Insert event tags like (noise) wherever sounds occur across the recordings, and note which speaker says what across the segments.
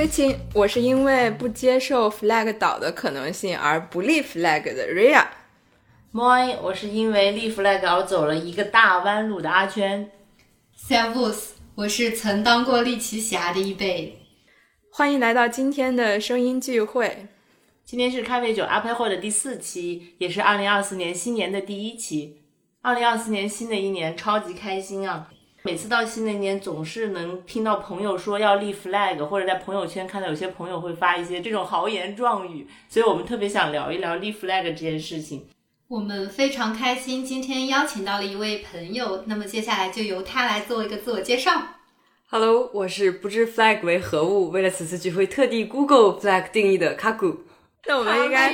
Speaker 1: 追亲，我是因为不接受 flag 倒的可能性而不立 flag 的 Ria。
Speaker 2: moi，我是因为立 flag 而走了一个大弯路的阿圈。
Speaker 3: Servus，我是曾当过利奇侠的一辈。
Speaker 1: 欢迎来到今天的声音聚会。
Speaker 2: 今天是咖啡酒阿佩会的第四期，也是二零二四年新年的第一期。二零二四年新的一年超级开心啊！每次到新的一年，总是能听到朋友说要立 flag，或者在朋友圈看到有些朋友会发一些这种豪言壮语，所以我们特别想聊一聊立 flag 这件事情。
Speaker 3: 我们非常开心，今天邀请到了一位朋友，那么接下来就由他来做一个自我介绍。
Speaker 4: Hello，我是不知 flag 为何物，为了此次聚会特地 Google flag 定义的卡古。
Speaker 1: 那我们应该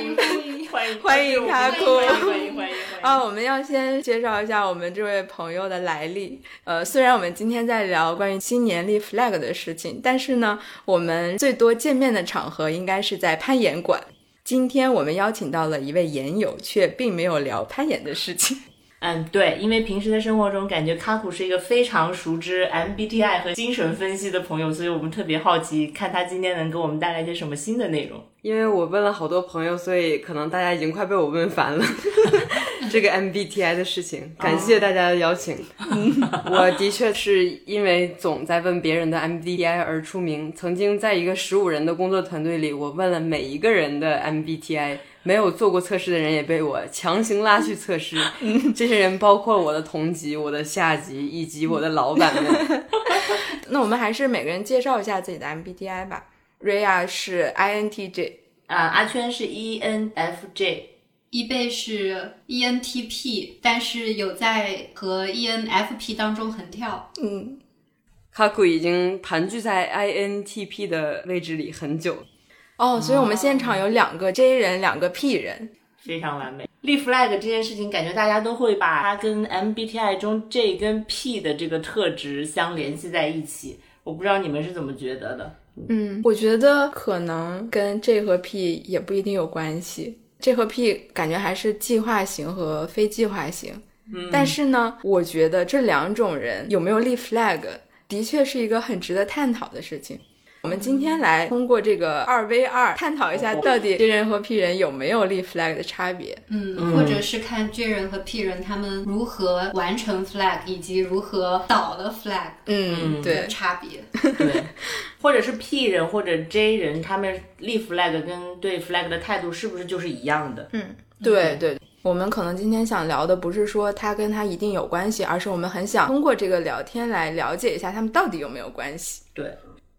Speaker 2: 欢迎
Speaker 1: 欢迎卡库
Speaker 2: 欢迎欢迎欢迎！
Speaker 1: 啊，我们要先介绍一下我们这位朋友的来历。呃，虽然我们今天在聊关于新年立 flag 的事情，但是呢，我们最多见面的场合应该是在攀岩馆。今天我们邀请到了一位岩友，却并没有聊攀岩的事情。(laughs)
Speaker 2: 嗯，对，因为平时的生活中，感觉卡库是一个非常熟知 MBTI 和精神分析的朋友，所以我们特别好奇，看他今天能给我们带来一些什么新的内容。
Speaker 4: 因为我问了好多朋友，所以可能大家已经快被我问烦了 (laughs) (laughs) 这个 MBTI 的事情。感谢大家的邀请。(laughs) 我的确是因为总在问别人的 MBTI 而出名。曾经在一个十五人的工作团队里，我问了每一个人的 MBTI，没有做过测试的人也被我强行拉去测试。这些人包括我的同级、我的下级以及我的老板们。(laughs)
Speaker 1: 那我们还是每个人介绍一下自己的 MBTI 吧。瑞亚是 INTJ，
Speaker 2: 啊、阿圈是 E ENFJ，
Speaker 3: 一倍是 E ENTP，但是有在和 E ENFP 当中横跳。
Speaker 1: 嗯，
Speaker 4: 卡库已经盘踞在 INTP 的位置里很久了。
Speaker 1: 哦，所以我们现场有两个 J 人，两个 P 人。
Speaker 2: 非常完美。立 flag 这件事情，感觉大家都会把它跟 MBTI 中 J 跟 P 的这个特质相联系在一起。我不知道你们是怎么觉得的？
Speaker 1: 嗯，我觉得可能跟 J 和 P 也不一定有关系。J 和 P 感觉还是计划型和非计划型。嗯，但是呢，我觉得这两种人有没有立 flag，的确是一个很值得探讨的事情。我们今天来通过这个二 v 二探讨一下，到底 J 人和 P 人有没有立 flag 的差别。
Speaker 3: 嗯，或者是看 J 人和 P 人他们如何完成 flag，以及如何倒了 flag
Speaker 1: 嗯，对，
Speaker 3: 差别。
Speaker 2: 对，(laughs) 或者是 P 人或者 J 人，他们立 flag 跟对 flag 的态度是不是就是一样的？
Speaker 1: 嗯对对，我们可能今天想聊的不是说他跟他一定有关系，而是我们很想通过这个聊天来了解一下他们到底有没有关系。
Speaker 2: 对，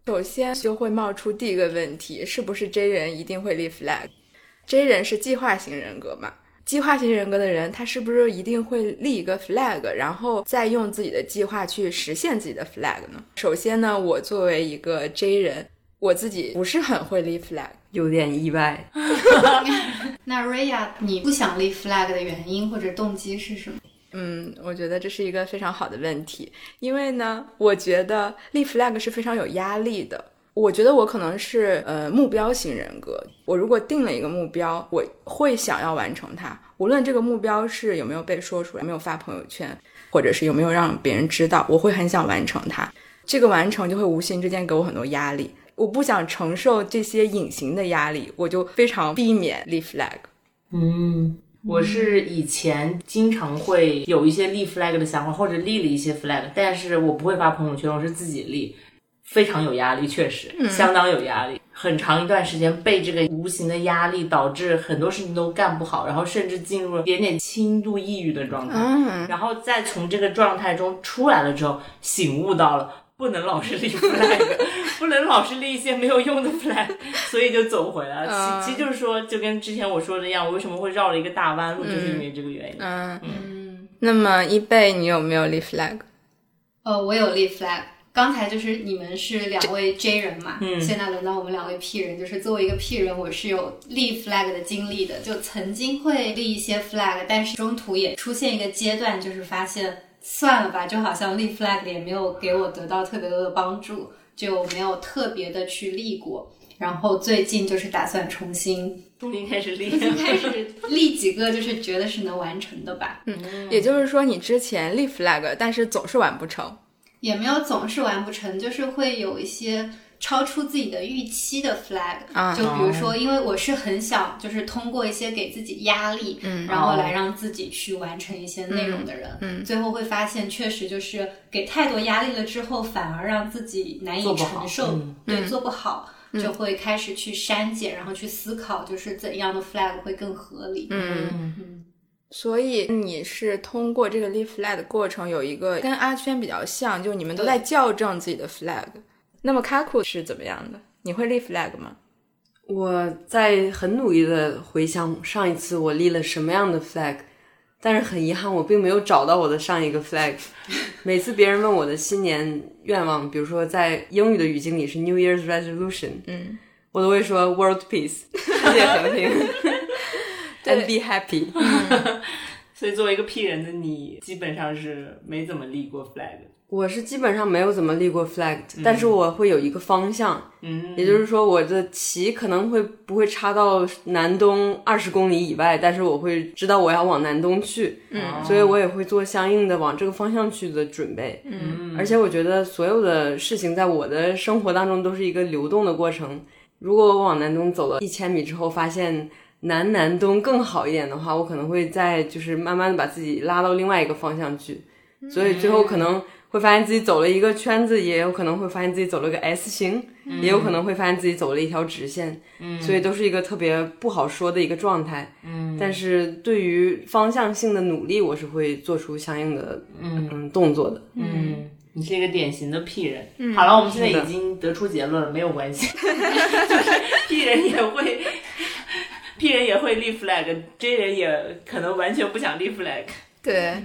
Speaker 1: 首先就会冒出第一个问题：是不是 J 人一定会立 flag？J 人是计划型人格嘛？计划型人格的人，他是不是一定会立一个 flag，然后再用自己的计划去实现自己的 flag 呢？首先呢，我作为一个 J 人，我自己不是很会立 flag。
Speaker 4: 有点意外，(laughs)
Speaker 3: 那 Raya，你不想立 flag 的原因或者动机是什么？
Speaker 1: 嗯，我觉得这是一个非常好的问题，因为呢，我觉得立 flag 是非常有压力的。我觉得我可能是呃目标型人格，我如果定了一个目标，我会想要完成它，无论这个目标是有没有被说出来，没有发朋友圈，或者是有没有让别人知道，我会很想完成它。这个完成就会无形之间给我很多压力，我不想承受这些隐形的压力，我就非常避免立 flag。
Speaker 2: 嗯，我是以前经常会有一些立 flag 的想法，或者立了一些 flag，但是我不会发朋友圈，我是自己立，非常有压力，确实、相当有压力。很长一段时间被这个无形的压力导致很多事情都干不好，然后甚至进入了点点轻度抑郁的状态。
Speaker 1: 嗯，
Speaker 2: 然后再从这个状态中出来了之后，醒悟到了不能老是立 flag，不能老是立一些没有用的 flag，(laughs) 所以就走回来了。
Speaker 1: 嗯
Speaker 2: 其其实就是说，就跟之前我说的一样，我为什么会绕了一个大弯路，就是因为这个原因。
Speaker 1: 嗯，
Speaker 3: 嗯，
Speaker 1: 那么一贝，你有没有立 flag？
Speaker 3: 呃，我有立 flag。刚才就是你们是两位 J 人嘛，
Speaker 2: 嗯
Speaker 3: 现在轮到我们两位 P 人，就是作为一个 P 人，我是有立 flag 的经历的，就曾经会立一些 flag，但是中途也出现一个阶段，就是发现算了吧，就好像立 flag 也没有给我得到特别多的帮助，就没有特别的去立过。然后最近就是打算重新
Speaker 2: 重新开始立，
Speaker 3: 开始立几个，就是觉得是能完成的吧。
Speaker 1: 嗯也就是说，你之前立 flag，但是总是完不成。
Speaker 3: 也没有总是完不成，就是会有一些超出自己的预期的 flag，、
Speaker 1: 啊。
Speaker 3: 就比如说，因为我是很想就是通过一些给自己压力，
Speaker 1: 嗯。
Speaker 3: 然后来让自己去完成一些内容的人，
Speaker 1: 嗯
Speaker 3: 最后会发现确实就是给太多压力了之后，反而让自己难以承受，
Speaker 2: 嗯。
Speaker 3: 对，做不好。就会开始去删减，然后去思考，就是怎样的 flag 会更合理。
Speaker 1: 嗯，
Speaker 3: 嗯。
Speaker 1: 所以你是通过这个立 flag 的过程，有一个跟阿圈比较像，就你们都在校正自己的 flag。那么 Kaku 是怎么样的？你会立 flag 吗？
Speaker 4: 我在很努力的回想上一次我立了什么样的 flag，但是很遗憾，我并没有找到我的上一个 flag。(laughs) 每次别人问我的新年愿望，比如说在英语的语境里是 New Year's Resolution，
Speaker 1: 嗯，
Speaker 4: 我都会说 World Peace，世界和平，(laughs) and be happy。(laughs)
Speaker 2: 所以作为一个 P 人的你，基本上是没怎么立过 flag。
Speaker 4: 我是基本上没有怎么立过 flag，、但是我会有一个方向，
Speaker 2: 嗯，
Speaker 4: 也就是说我的旗可能会不会插到南东二十公里以外，但是我会知道我要往南东去，
Speaker 1: 嗯。
Speaker 4: 所以我也会做相应的往这个方向去的准备。
Speaker 1: 嗯。
Speaker 4: 而且我觉得所有的事情在我的生活当中都是一个流动的过程。如果我往南东走了一千米之后，发现南南东更好一点的话，我可能会再就是慢慢的把自己拉到另外一个方向去，所以最后可能会发现自己走了一个圈子，也有可能会发现自己走了个 S 型，也有可能会发现自己走了一条直线，所以都是一个特别不好说的一个状态。嗯，但是对于方向性的努力，我是会做出相应的嗯动作的。
Speaker 2: 嗯，你是一个典型的 P 人。好了，我们现在已经得出结论了，没有关系，(laughs) 就是 P 人也会，P 人也会立 flag，J 人也可能完全不想立 flag。
Speaker 1: 对，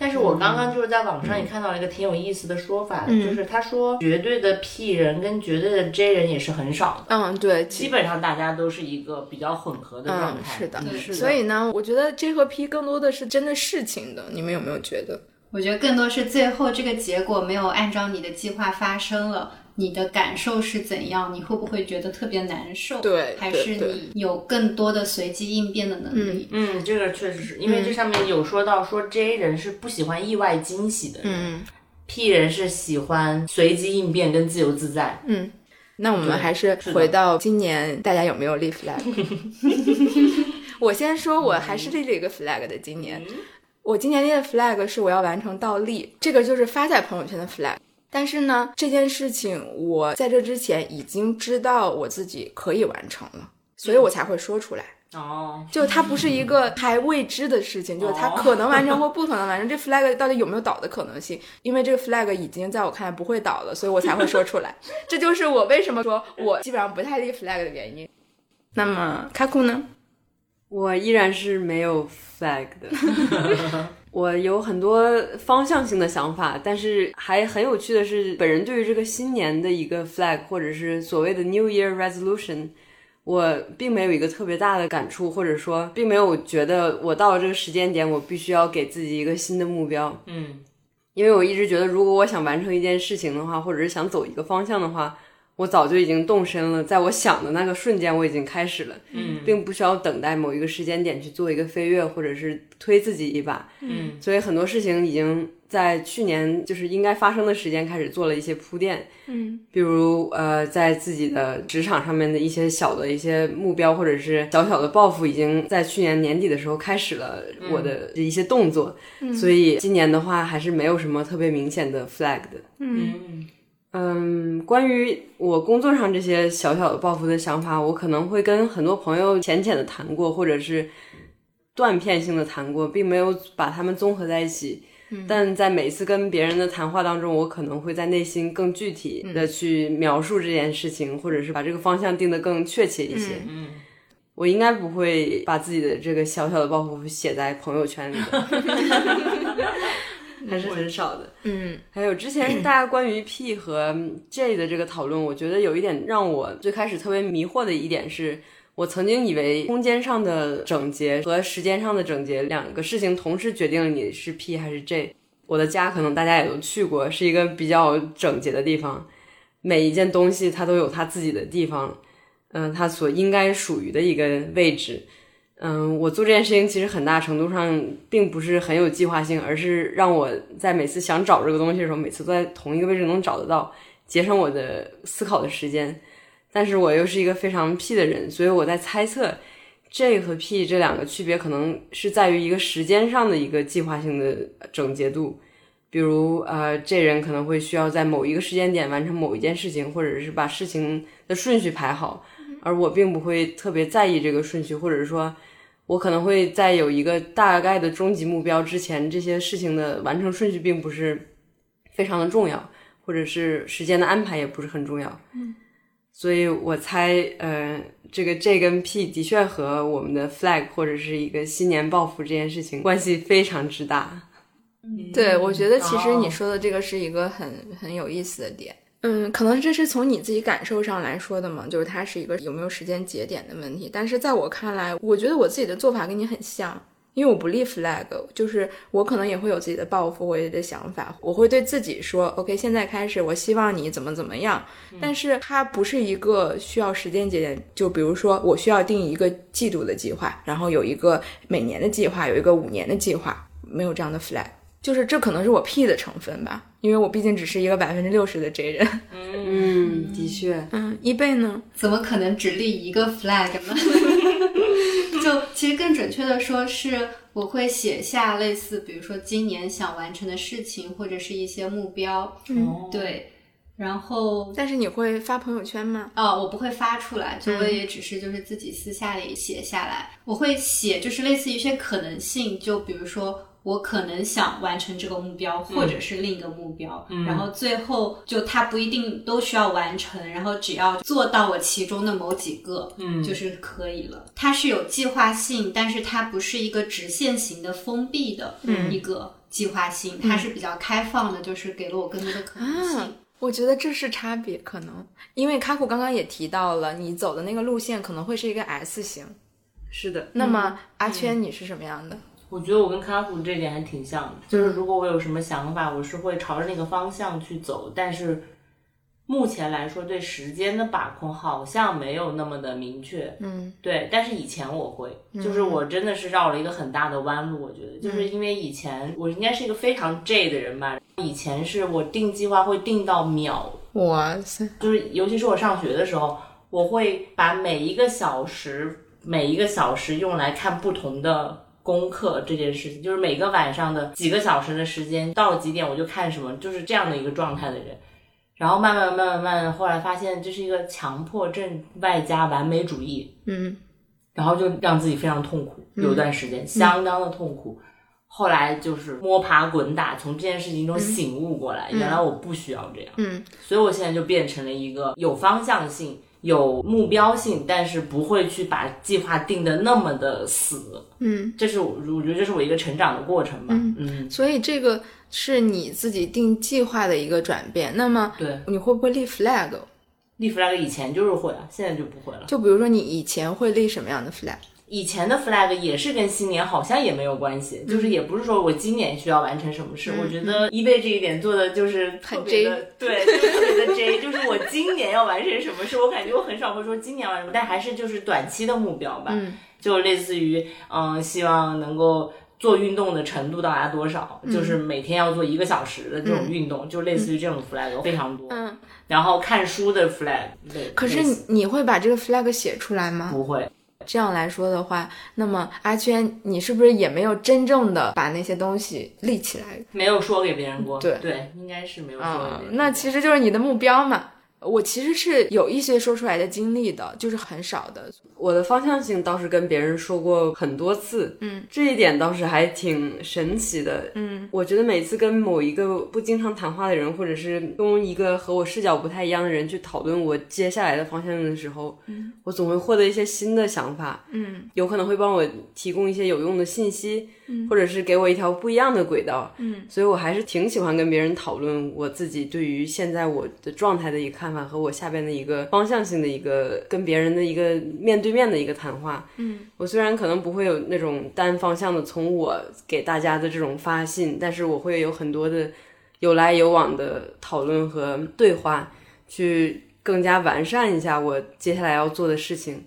Speaker 2: 但是我刚刚就是在网上也看到了一个挺有意思的说法，就是他说绝对的 P 人跟绝对的 J 人也是很少的，
Speaker 1: 嗯，对，
Speaker 2: 基本上大家都是一个比较混合的状
Speaker 1: 嗯，
Speaker 2: 态。
Speaker 1: 是的，
Speaker 4: 是的
Speaker 1: 所以呢，我觉得 J 和 P 更多的是针对事情的，你们有没有觉得？
Speaker 3: 我觉得更多是最后这个结果没有按照你的计划发生了，你的感受是怎样？你会不会觉得特别难受？
Speaker 1: 对
Speaker 3: 还是你有更多的随机应变的能力？
Speaker 2: 嗯，这个确实是因为这上面有说到说 J 人是不喜欢意外惊喜的人、
Speaker 1: 嗯
Speaker 2: p 人是喜欢随机应变跟自由自在。
Speaker 1: 嗯，那我们还是回到今年，大家有没有立 flag？我先说，我还是立了一个 flag (laughs) 的。今年，我今年立的 flag 是我要完成倒立，这个就是发在朋友圈的 flag。但是呢，这件事情我在这之前已经知道我自己可以完成了，所以我才会说出来。
Speaker 2: 哦，
Speaker 1: 就它不是一个还未知的事情，就是它可能完成或不可能完成。这 flag 到底有没有倒的可能性？因为这个 flag 已经在我看来不会倒了，所以我才会说出来。(laughs) 这就是我为什么说我基本上不太立 flag 的原因。那么卡库呢？
Speaker 4: 我依然是没有 flag 的。(laughs) 我有很多方向性的想法，但是还很有趣的是，本人对于这个新年的一个 flag，或者是所谓的 New Year Resolution，我并没有一个特别大的感触，或者说并没有觉得我到了这个时间点，我必须要给自己一个新的目标。
Speaker 2: 嗯
Speaker 4: 因为我一直觉得，如果我想完成一件事情的话，或者是想走一个方向的话，我早就已经动身了，在我想的那个瞬间，我已经开始了。
Speaker 2: 嗯
Speaker 4: 并不需要等待某一个时间点去做一个飞跃，或者是推自己一把。
Speaker 2: 嗯
Speaker 4: 所以很多事情已经在去年就是应该发生的时间开始做了一些铺垫。
Speaker 1: 嗯，
Speaker 4: 比如呃，在自己的职场上面的一些小的一些目标，或者是小小的抱负，已经在去年年底的时候开始了我的一些动作。所以今年的话，还是没有什么特别明显的 flag 的。
Speaker 2: 嗯
Speaker 4: 嗯，关于我工作上这些小小的抱负的想法，我可能会跟很多朋友浅浅的谈过，或者是断片性的谈过，并没有把它们综合在一起。但在每次跟别人的谈话当中，我可能会在内心更具体的去描述这件事情，或者是把这个方向定得更确切一些。
Speaker 2: 嗯
Speaker 4: 我应该不会把自己的这个小小的抱负写在朋友圈里的，(laughs) 还是很少的。
Speaker 1: 嗯
Speaker 4: 还有之前大家关于 P 和 J 的这个讨论，我觉得有一点让我最开始特别迷惑的一点是，我曾经以为空间上的整洁和时间上的整洁两个事情同时决定了你是 P 还是 J。我的家可能大家也都去过，是一个比较整洁的地方，每一件东西它都有它自己的地方，嗯、它所应该属于的一个位置。嗯，我做这件事情其实很大程度上并不是很有计划性，而是让我在每次想找这个东西的时候，每次都在同一个位置能找得到。节省我的思考的时间。但是我又是一个非常 P 的人，所以我在猜测 J 和 P 这两个区别可能是在于一个时间上的一个计划性的整洁度。比如，呃，这人可能会需要在某一个时间点完成某一件事情，或者是把事情的顺序排好，而我并不会特别在意这个顺序，或者说，我可能会在有一个大概的终极目标之前，这些事情的完成顺序并不是非常的重要，或者是时间的安排也不是很重要。嗯，所以我猜，呃，这个 J 跟 P 的确和我们的 flag 或者是一个新年抱负这件事情关系非常之大。
Speaker 1: 对，我觉得其实你说的这个是一个很很有意思的点。嗯，可能这是从你自己感受上来说的嘛，就是它是一个有没有时间节点的问题。但是在我看来，我觉得我自己的做法跟你很像，因为我不立 flag，就是我可能也会有自己的抱负，我有的想法，我会对自己说，OK，现在开始，我希望你怎么怎么样。但是它不是一个需要时间节点，就比如说我需要定一个季度的计划，然后有一个每年的计划，有一个五年的计划，没有这样的 flag。就是这可能是我 P 的成分吧，因为我毕竟只是一个百分之六十的 J 人。
Speaker 4: 嗯，的确。
Speaker 1: 嗯，一倍呢？
Speaker 3: 怎么可能只立一个 flag 呢？(laughs) 就其实更准确的说，是我会写下类似，比如说今年想完成的事情，或者是一些目标。
Speaker 1: 嗯，
Speaker 3: 对。然后，
Speaker 1: 但是你会发朋友圈吗？
Speaker 3: 哦，我不会发出来，就我也只是就是自己私下里写下来。我会写，就是类似于一些可能性，就比如说。我可能想完成这个目标，或者是另一个目标，然后最后就它不一定都需要完成，然后只要做到我其中的某几个，嗯，就是可以了。它是有计划性，但是它不是一个直线型的封闭的一个计划性，它是比较开放的，就是给了我更多的可能性。
Speaker 1: 我觉得这是差别，可能因为卡库刚刚也提到了，你走的那个路线可能会是一个 S 型。
Speaker 4: 是的，
Speaker 1: 那么阿圈你是什么样的？
Speaker 2: 我觉得我跟卡普这点还挺像的，就是如果我有什么想法，我是会朝着那个方向去走。但是目前来说，对时间的把控好像没有那么的明确。
Speaker 1: 嗯，
Speaker 2: 对。但是以前我会，就是我真的是绕了一个很大的弯路。我觉得，就是因为以前我应该是一个非常 J 的人吧。以前是我定计划会定到秒，
Speaker 1: 哇塞！
Speaker 2: 就是尤其是我上学的时候，我会把每一个小时每一个小时用来看不同的。功课这件事情，就是每个晚上的几个小时的时间，到了几点我就看什么，就是这样的一个状态的人。然后慢慢慢慢慢，后来发现这是一个强迫症外加完美主义，
Speaker 1: 嗯，
Speaker 2: 然后就让自己非常痛苦，有段时间相当的痛苦。后来就是摸爬滚打，从这件事情中醒悟过来，原来我不需要这样，
Speaker 1: 嗯，
Speaker 2: 所以我现在就变成了一个有方向性。有目标性，但是不会去把计划定的那么的死。
Speaker 1: 嗯，
Speaker 2: 这是我我觉得这是我一个成长的过程吧。
Speaker 1: 嗯，所以这个是你自己定计划的一个转变。那么，
Speaker 2: 对，
Speaker 1: 你会不会立 flag？
Speaker 2: 立 flag 以前就是会啊，现在就不会了。
Speaker 1: 就比如说你以前会立什么样的 flag？
Speaker 2: 以前的 flag 也是跟新年好像也没有关系，就是也不是说我今年需要完成什么事。我觉得一贝这一点做的就是特别的，对，特别的 J，就是我今年要完成什么事，我感觉我很少会说今年完成什么，但还是就是短期的目标吧，就类似于嗯，希望能够做运动的程度到达多少，就是每天要做一个小时的这种运动，就类似于这种 flag 非常多。
Speaker 1: 嗯，
Speaker 2: 然后看书的 flag，
Speaker 1: 可是你会把这个 flag 写出来吗？
Speaker 2: 不会。
Speaker 1: 这样来说的话，那么阿圈，你是不是也没有真正的把那些东西立起来？
Speaker 2: 没有说给别人过。
Speaker 1: 对
Speaker 2: 对，应该是没有说。
Speaker 1: 那其实就是你的目标嘛。我其实是有一些说出来的经历的，就是很少的。
Speaker 4: 我的方向性倒是跟别人说过很多次，
Speaker 1: 嗯，
Speaker 4: 这一点倒是还挺神奇的，
Speaker 1: 嗯。
Speaker 4: 我觉得每次跟某一个不经常谈话的人，或者是跟一个和我视角不太一样的人去讨论我接下来的方向的时候，
Speaker 1: 嗯，
Speaker 4: 我总会获得一些新的想法，
Speaker 1: 嗯，
Speaker 4: 有可能会帮我提供一些有用的信息，
Speaker 1: 嗯，
Speaker 4: 或者是给我一条不一样的轨道，
Speaker 1: 嗯。
Speaker 4: 所以我还是挺喜欢跟别人讨论我自己对于现在我的状态的一个看法和我下边的。一个方向性的一个跟别人的一个面对面的一个谈话，
Speaker 1: 嗯，
Speaker 4: 我虽然可能不会有那种单方向的从我给大家的这种发信，但是我会有很多的有来有往的讨论和对话，去更加完善一下我接下来要做的事情。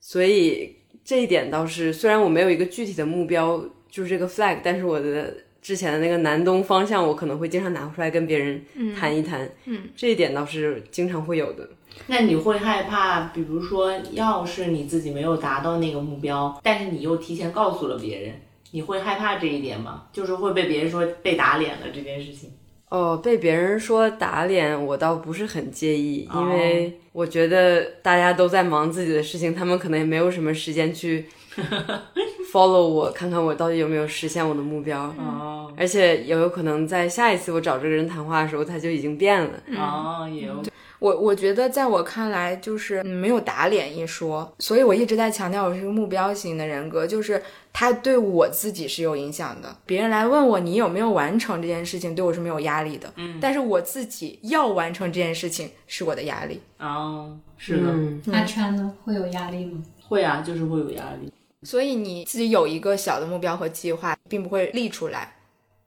Speaker 4: 所以这一点倒是，虽然我没有一个具体的目标，就是这个 flag，但是我的之前的那个南东方向，我可能会经常拿出来跟别人谈一谈。嗯，这一点倒是经常会有的。
Speaker 2: 那你会害怕，比如说，要是你自己没有达到那个目标，但是你又提前告诉了别人，你会害怕这一点吗？就是会被别人说被打脸了这件事情。
Speaker 4: 哦，被别人说打脸，我倒不是很介意，因为我觉得大家都在忙自己的事情，他们可能也没有什么时间去 (laughs) follow 我，看看我到底有没有实现我的目标。
Speaker 2: 哦
Speaker 4: 而且也有可能在下一次我找这个人谈话的时候，他就已经变了。
Speaker 2: 哦，也有
Speaker 1: 我我觉得在我看来，就是嗯没有打脸一说，所以我一直在强调我是一个目标型的人格，就是它对我自己是有影响的。别人来问我你有没有完成这件事情，对我是没有压力的。嗯，但是我自己要完成这件事情是我的压力。
Speaker 2: 哦，是的，
Speaker 4: 嗯，
Speaker 3: 阿川呢，会有压力吗？
Speaker 2: 会啊，就是会有压力，
Speaker 1: 所以你自己有一个小的目标和计划，并不会立出来。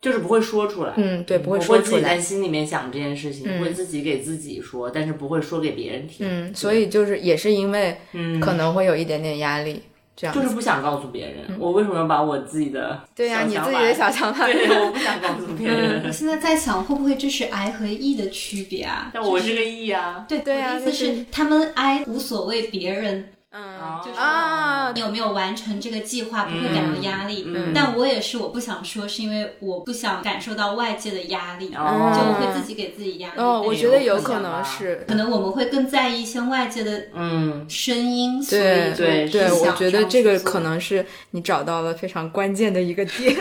Speaker 2: 就是不会说出来。
Speaker 1: 嗯，对，不会说出
Speaker 2: 会自己在。心里面想这件事情，会自己给自己说，但是不会说给别人听。
Speaker 1: 嗯，所以就是也是因为
Speaker 2: 嗯，
Speaker 1: 可能会有一点点压力，这样。
Speaker 2: 就是不想告诉别人，我为什么要把我自己的
Speaker 1: 对呀、你自己的小想法。(laughs)
Speaker 2: 对，我不想告诉别人。
Speaker 3: 我现在在想，会不会这是 I 和 E 的区别啊？
Speaker 2: 但我是个 E 啊，
Speaker 3: 对
Speaker 1: 对啊
Speaker 3: 我的意思
Speaker 1: 就是
Speaker 3: 是，他们 I 无所谓别人
Speaker 1: 嗯
Speaker 3: 就是
Speaker 1: 啊
Speaker 3: 你，有没有完成这个计划，不会感到压力。
Speaker 2: 嗯
Speaker 3: 但我也是，我不想说，是因为我不想感受到外界的压力，
Speaker 2: 哦
Speaker 3: 就我会自己给自己压力。
Speaker 1: 哦，我觉得有
Speaker 2: 有可能
Speaker 1: 是。
Speaker 3: 可能我们会更在意一些外界的
Speaker 2: 嗯，
Speaker 3: 声音，所
Speaker 1: 对
Speaker 3: 以
Speaker 2: 对
Speaker 1: 对，
Speaker 3: 就
Speaker 1: 我觉得这个可能是你找到了非常关键的一个点。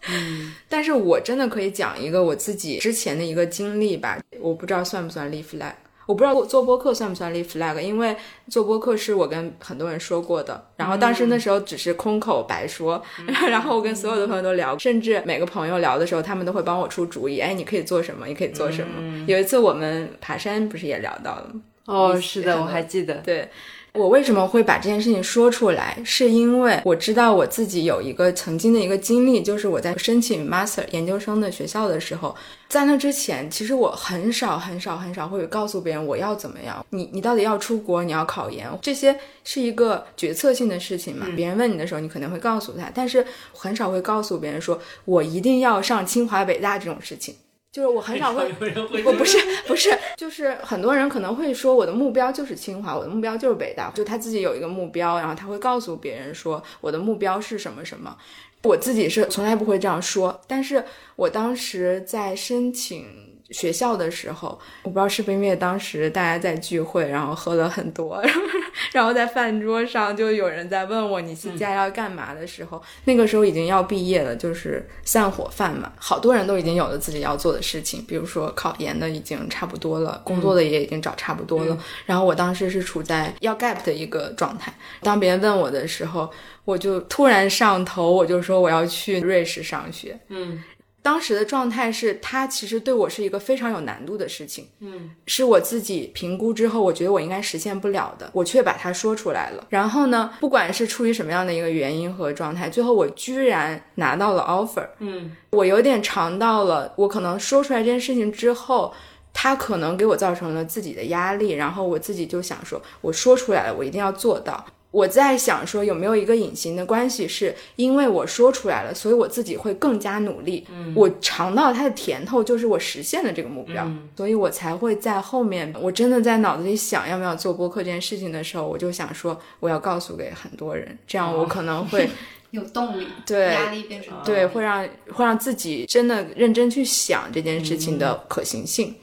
Speaker 1: (laughs) 但是我真的可以讲一个我自己之前的一个经历吧，我不知道算不算立 flag。我不知道做播客算不算立 flag，因为做播客是我跟很多人说过的，然后当时那时候只是空口白说，(laughs) 然后我跟所有的朋友都聊，甚至每个朋友聊的时候，他们都会帮我出主意，哎，你可以做什么，你可以做什么。有一次我们爬山不是也聊到了吗？
Speaker 4: 哦，是的，我还记得。
Speaker 1: 对我为什么会把这件事情说出来，是因为我知道我自己有一个曾经的一个经历，就是我在申请 master 研究生的学校的时候，在那之前，其实我很少很少很少会告诉别人我要怎么样，你你到底要出国，你要考研，这些是一个决策性的事情嘛。别人问你的时候，你可能会告诉他，但是很少会告诉别人说我一定要上清华北大这种事情。就是我很少会，(laughs) 我不是不是，就是很多人可能会说我的目标就是清华，我的目标就是北大，就他自己有一个目标，然后他会告诉别人说我的目标是什么什么。我自己是从来不会这样说，但是我当时在申请学校的时候，我不知道是不是因为当时大家在聚会，然后喝了很多，(laughs) 然后在饭桌上就有人在问我你现在要干嘛的时候，那个时候已经要毕业了，就是散伙饭嘛，好多人都已经有了自己要做的事情，比如说考研的已经差不多了，工作的也已经找差不多了，然后我当时是处在要 gap 的一个状态，当别人问我的时候，我就突然上头，我就说我要去瑞士上学，
Speaker 2: 嗯
Speaker 1: 当时的状态是，它其实对我是一个非常有难度的事情，
Speaker 2: 嗯
Speaker 1: 是我自己评估之后，我觉得我应该实现不了的，我却把它说出来了。然后呢，不管是出于什么样的一个原因和状态，最后我居然拿到了 offer，
Speaker 2: 嗯
Speaker 1: 我有点尝到了，我可能说出来这件事情之后。他可能给我造成了自己的压力，然后我自己就想说，我说出来了，我一定要做到。我在想说，有没有一个隐形的关系，是因为我说出来了，所以我自己会更加努力。嗯，我尝到它的甜头，就是我实现了这个目标，
Speaker 2: 嗯
Speaker 1: 所以我才会在后面，我真的在脑子里想要不要做播客这件事情的时候，我就想说，我要告诉给很多人，这样我可能会。(laughs)
Speaker 3: 有动力，
Speaker 1: 对
Speaker 3: 压力变成
Speaker 1: 对，会让会让自己真的认真去想这件事情的可行性。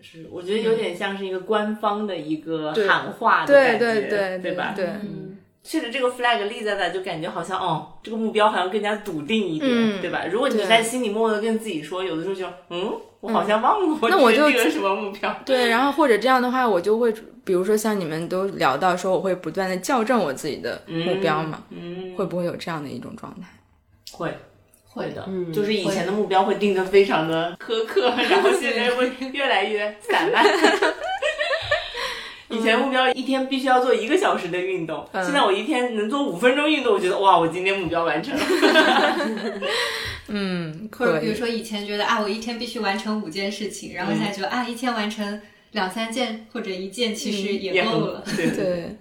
Speaker 2: 是，我觉得有点像是一个官方的一个
Speaker 1: 对
Speaker 2: 喊话的
Speaker 1: 对
Speaker 2: 感觉，
Speaker 1: 对对
Speaker 2: 对吧？
Speaker 1: 对，
Speaker 3: 嗯，
Speaker 2: 确实，这个 flag 立在那，就感觉好像哦，这个目标好像更加笃定一点，
Speaker 1: 嗯
Speaker 2: 对吧？如果你在心里默默的跟自己说，有的时候就嗯，我好像忘了我
Speaker 1: 那我就
Speaker 2: 制定了什么目标。
Speaker 1: 对，然后或者这样的话，我就会，比如说像你们都聊到说，我会不断的校正我自己的目标嘛，
Speaker 2: 嗯，
Speaker 1: 会不会有这样的一种状态？
Speaker 2: 会。会的，嗯，就是以前的目标会定的非常的苛刻，(laughs) 然后现在会越来越散漫。以前目标一天必须要做一个小时的运动，现在我一天能做五分钟运动，我觉得哇，我今天目标完成了。(laughs)
Speaker 1: 嗯，
Speaker 3: 或者
Speaker 1: 可。
Speaker 3: 比如说以前觉得啊，我一天必须完成五件事情，然后现在觉得啊，一天完成两三件或者一件其实
Speaker 2: 也
Speaker 3: 够了。
Speaker 2: 对 (laughs) 对，
Speaker 1: 对，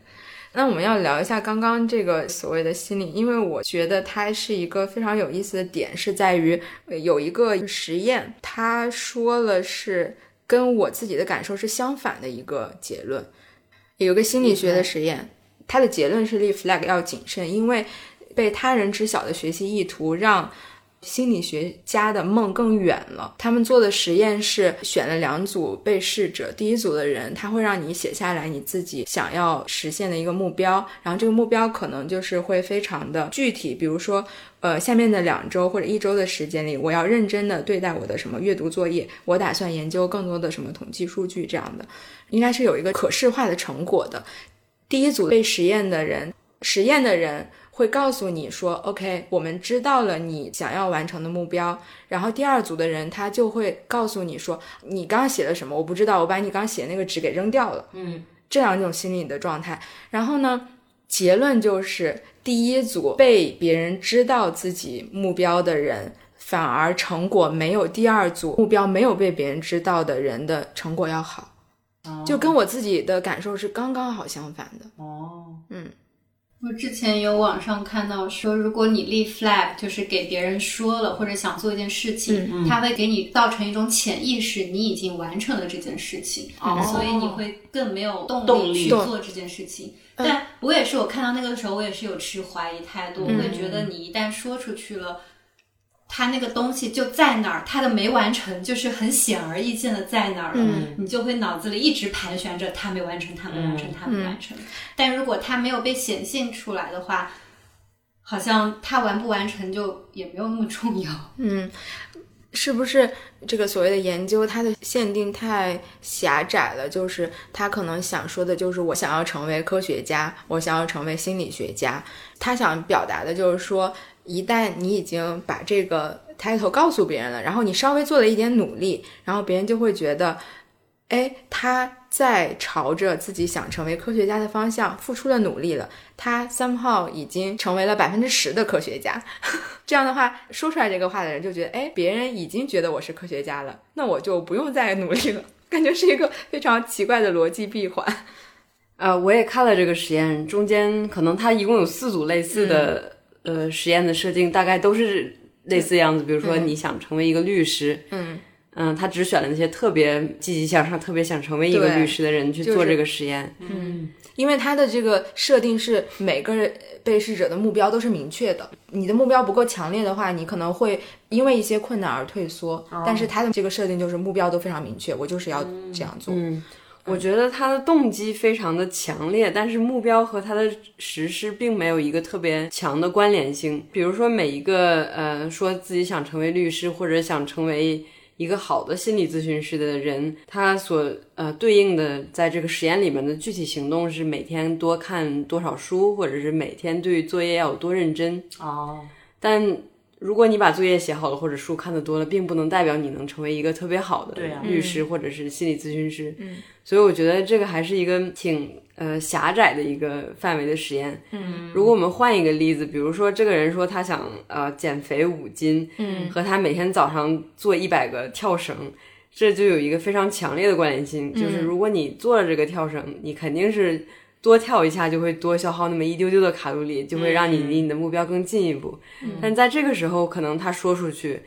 Speaker 1: 那我们要聊一下刚刚这个所谓的心理，因为我觉得它是一个非常有意思的点，是在于呃有一个实验，他说了是跟我自己的感受是相反的一个结论。有个心理学的实验，它的结论是立 flag 要谨慎，因为被他人知晓的学习意图让心理学家的梦更远了。他们做的实验是选了两组被试者，第一组的人他会让你写下来你自己想要实现的一个目标，然后这个目标可能就是会非常的具体，比如说。呃，下面的两周或者一周的时间里，我要认真的对待我的什么阅读作业，我打算研究更多的什么统计数据，这样的应该是有一个可视化的成果的。第一组被实验的人，实验的人会告诉你说，OK，我们知道了你想要完成的目标。然后第二组的人他就会告诉你说，你刚刚写了什么？我不知道，我把你刚写那个纸给扔掉了。
Speaker 2: 嗯，
Speaker 1: 这两种心理的状态。然后呢，结论就是第一组被别人知道自己目标的人，反而成果没有第二组目标没有被别人知道的人的成果要好。就跟我自己的感受是刚刚好相反的。
Speaker 2: 哦，
Speaker 1: 嗯，
Speaker 3: 我之前有网上看到说，如果你立 flag，就是给别人说了或者想做一件事情，它会给你造成一种潜意识，你已经完成了这件事情，
Speaker 2: 哦
Speaker 3: 所以你会更没有动
Speaker 2: 动力
Speaker 3: 力去做这件事情。但我也是，我看到那个的时候，我也是有持怀疑态度，我会觉得你一旦说出去了。它那个东西就在那儿，他的没完成就是很显而易见的在那儿了，你就会脑子里一直盘旋着他没完成，他没完成，他没完成。但如果他没有被显现出来的话，好像他完不完成就也没有那么重要。
Speaker 1: 嗯，是不是这个所谓的研究，它的限定太狭窄了？就是他可能想说的就是我想要成为科学家，我想要成为心理学家。他想表达的就是说，一旦你已经把这个 title 告诉别人了，然后你稍微做了一点努力，然后别人就会觉得，哎，他在朝着自己想成为科学家的方向付出了努力了。他 somehow 已经成为了百分之十的科学家，(laughs) 这样的话说出来这个话的人就觉得，哎，别人已经觉得我是科学家了，那我就不用再努力了。(laughs) 感觉是一个非常奇怪的逻辑闭环。
Speaker 4: 呃，我也看了这个实验，中间可能它一共有四组类似的、呃实验的设定，大概都是类似样子。比如说你想成为一个律师，
Speaker 1: 嗯
Speaker 4: 嗯，他只选了那些特别积极向上、特别想成为一个律师的人去做这个实验。
Speaker 2: 嗯，
Speaker 1: 因为他的这个设定是每个人被试者的目标都是明确的，你的目标不够强烈的话，你可能会因为一些困难而退缩。但是他的这个设定就是目标都非常明确，我就是要这样做。
Speaker 4: 嗯，我觉得他的动机非常的强烈，但是目标和他的实施并没有一个特别强的关联性。比如说，每一个呃说自己想成为律师或者想成为一个好的心理咨询师的人，他所呃对应的在这个实验里面的具体行动是每天多看多少书，或者是每天对作业要有多认真。
Speaker 2: 哦，
Speaker 4: 但如果你把作业写好了或者书看得多了，并不能代表你能成为一个特别好的律师或者是心理咨询师。嗯，所以我觉得这个还是一个挺呃狭窄的一个范围的实验。嗯，如果我们换一个例子，比如说这个人说他想呃减肥五斤，嗯，和他每天早上做一百个跳绳。这就有一个非常强烈的关联性，就是如果你做了这个跳绳，你肯定是多跳一下就会多消耗那么一丢丢的卡路里，就会让你离你的目标更进一步。但在这个时候，可能他说出去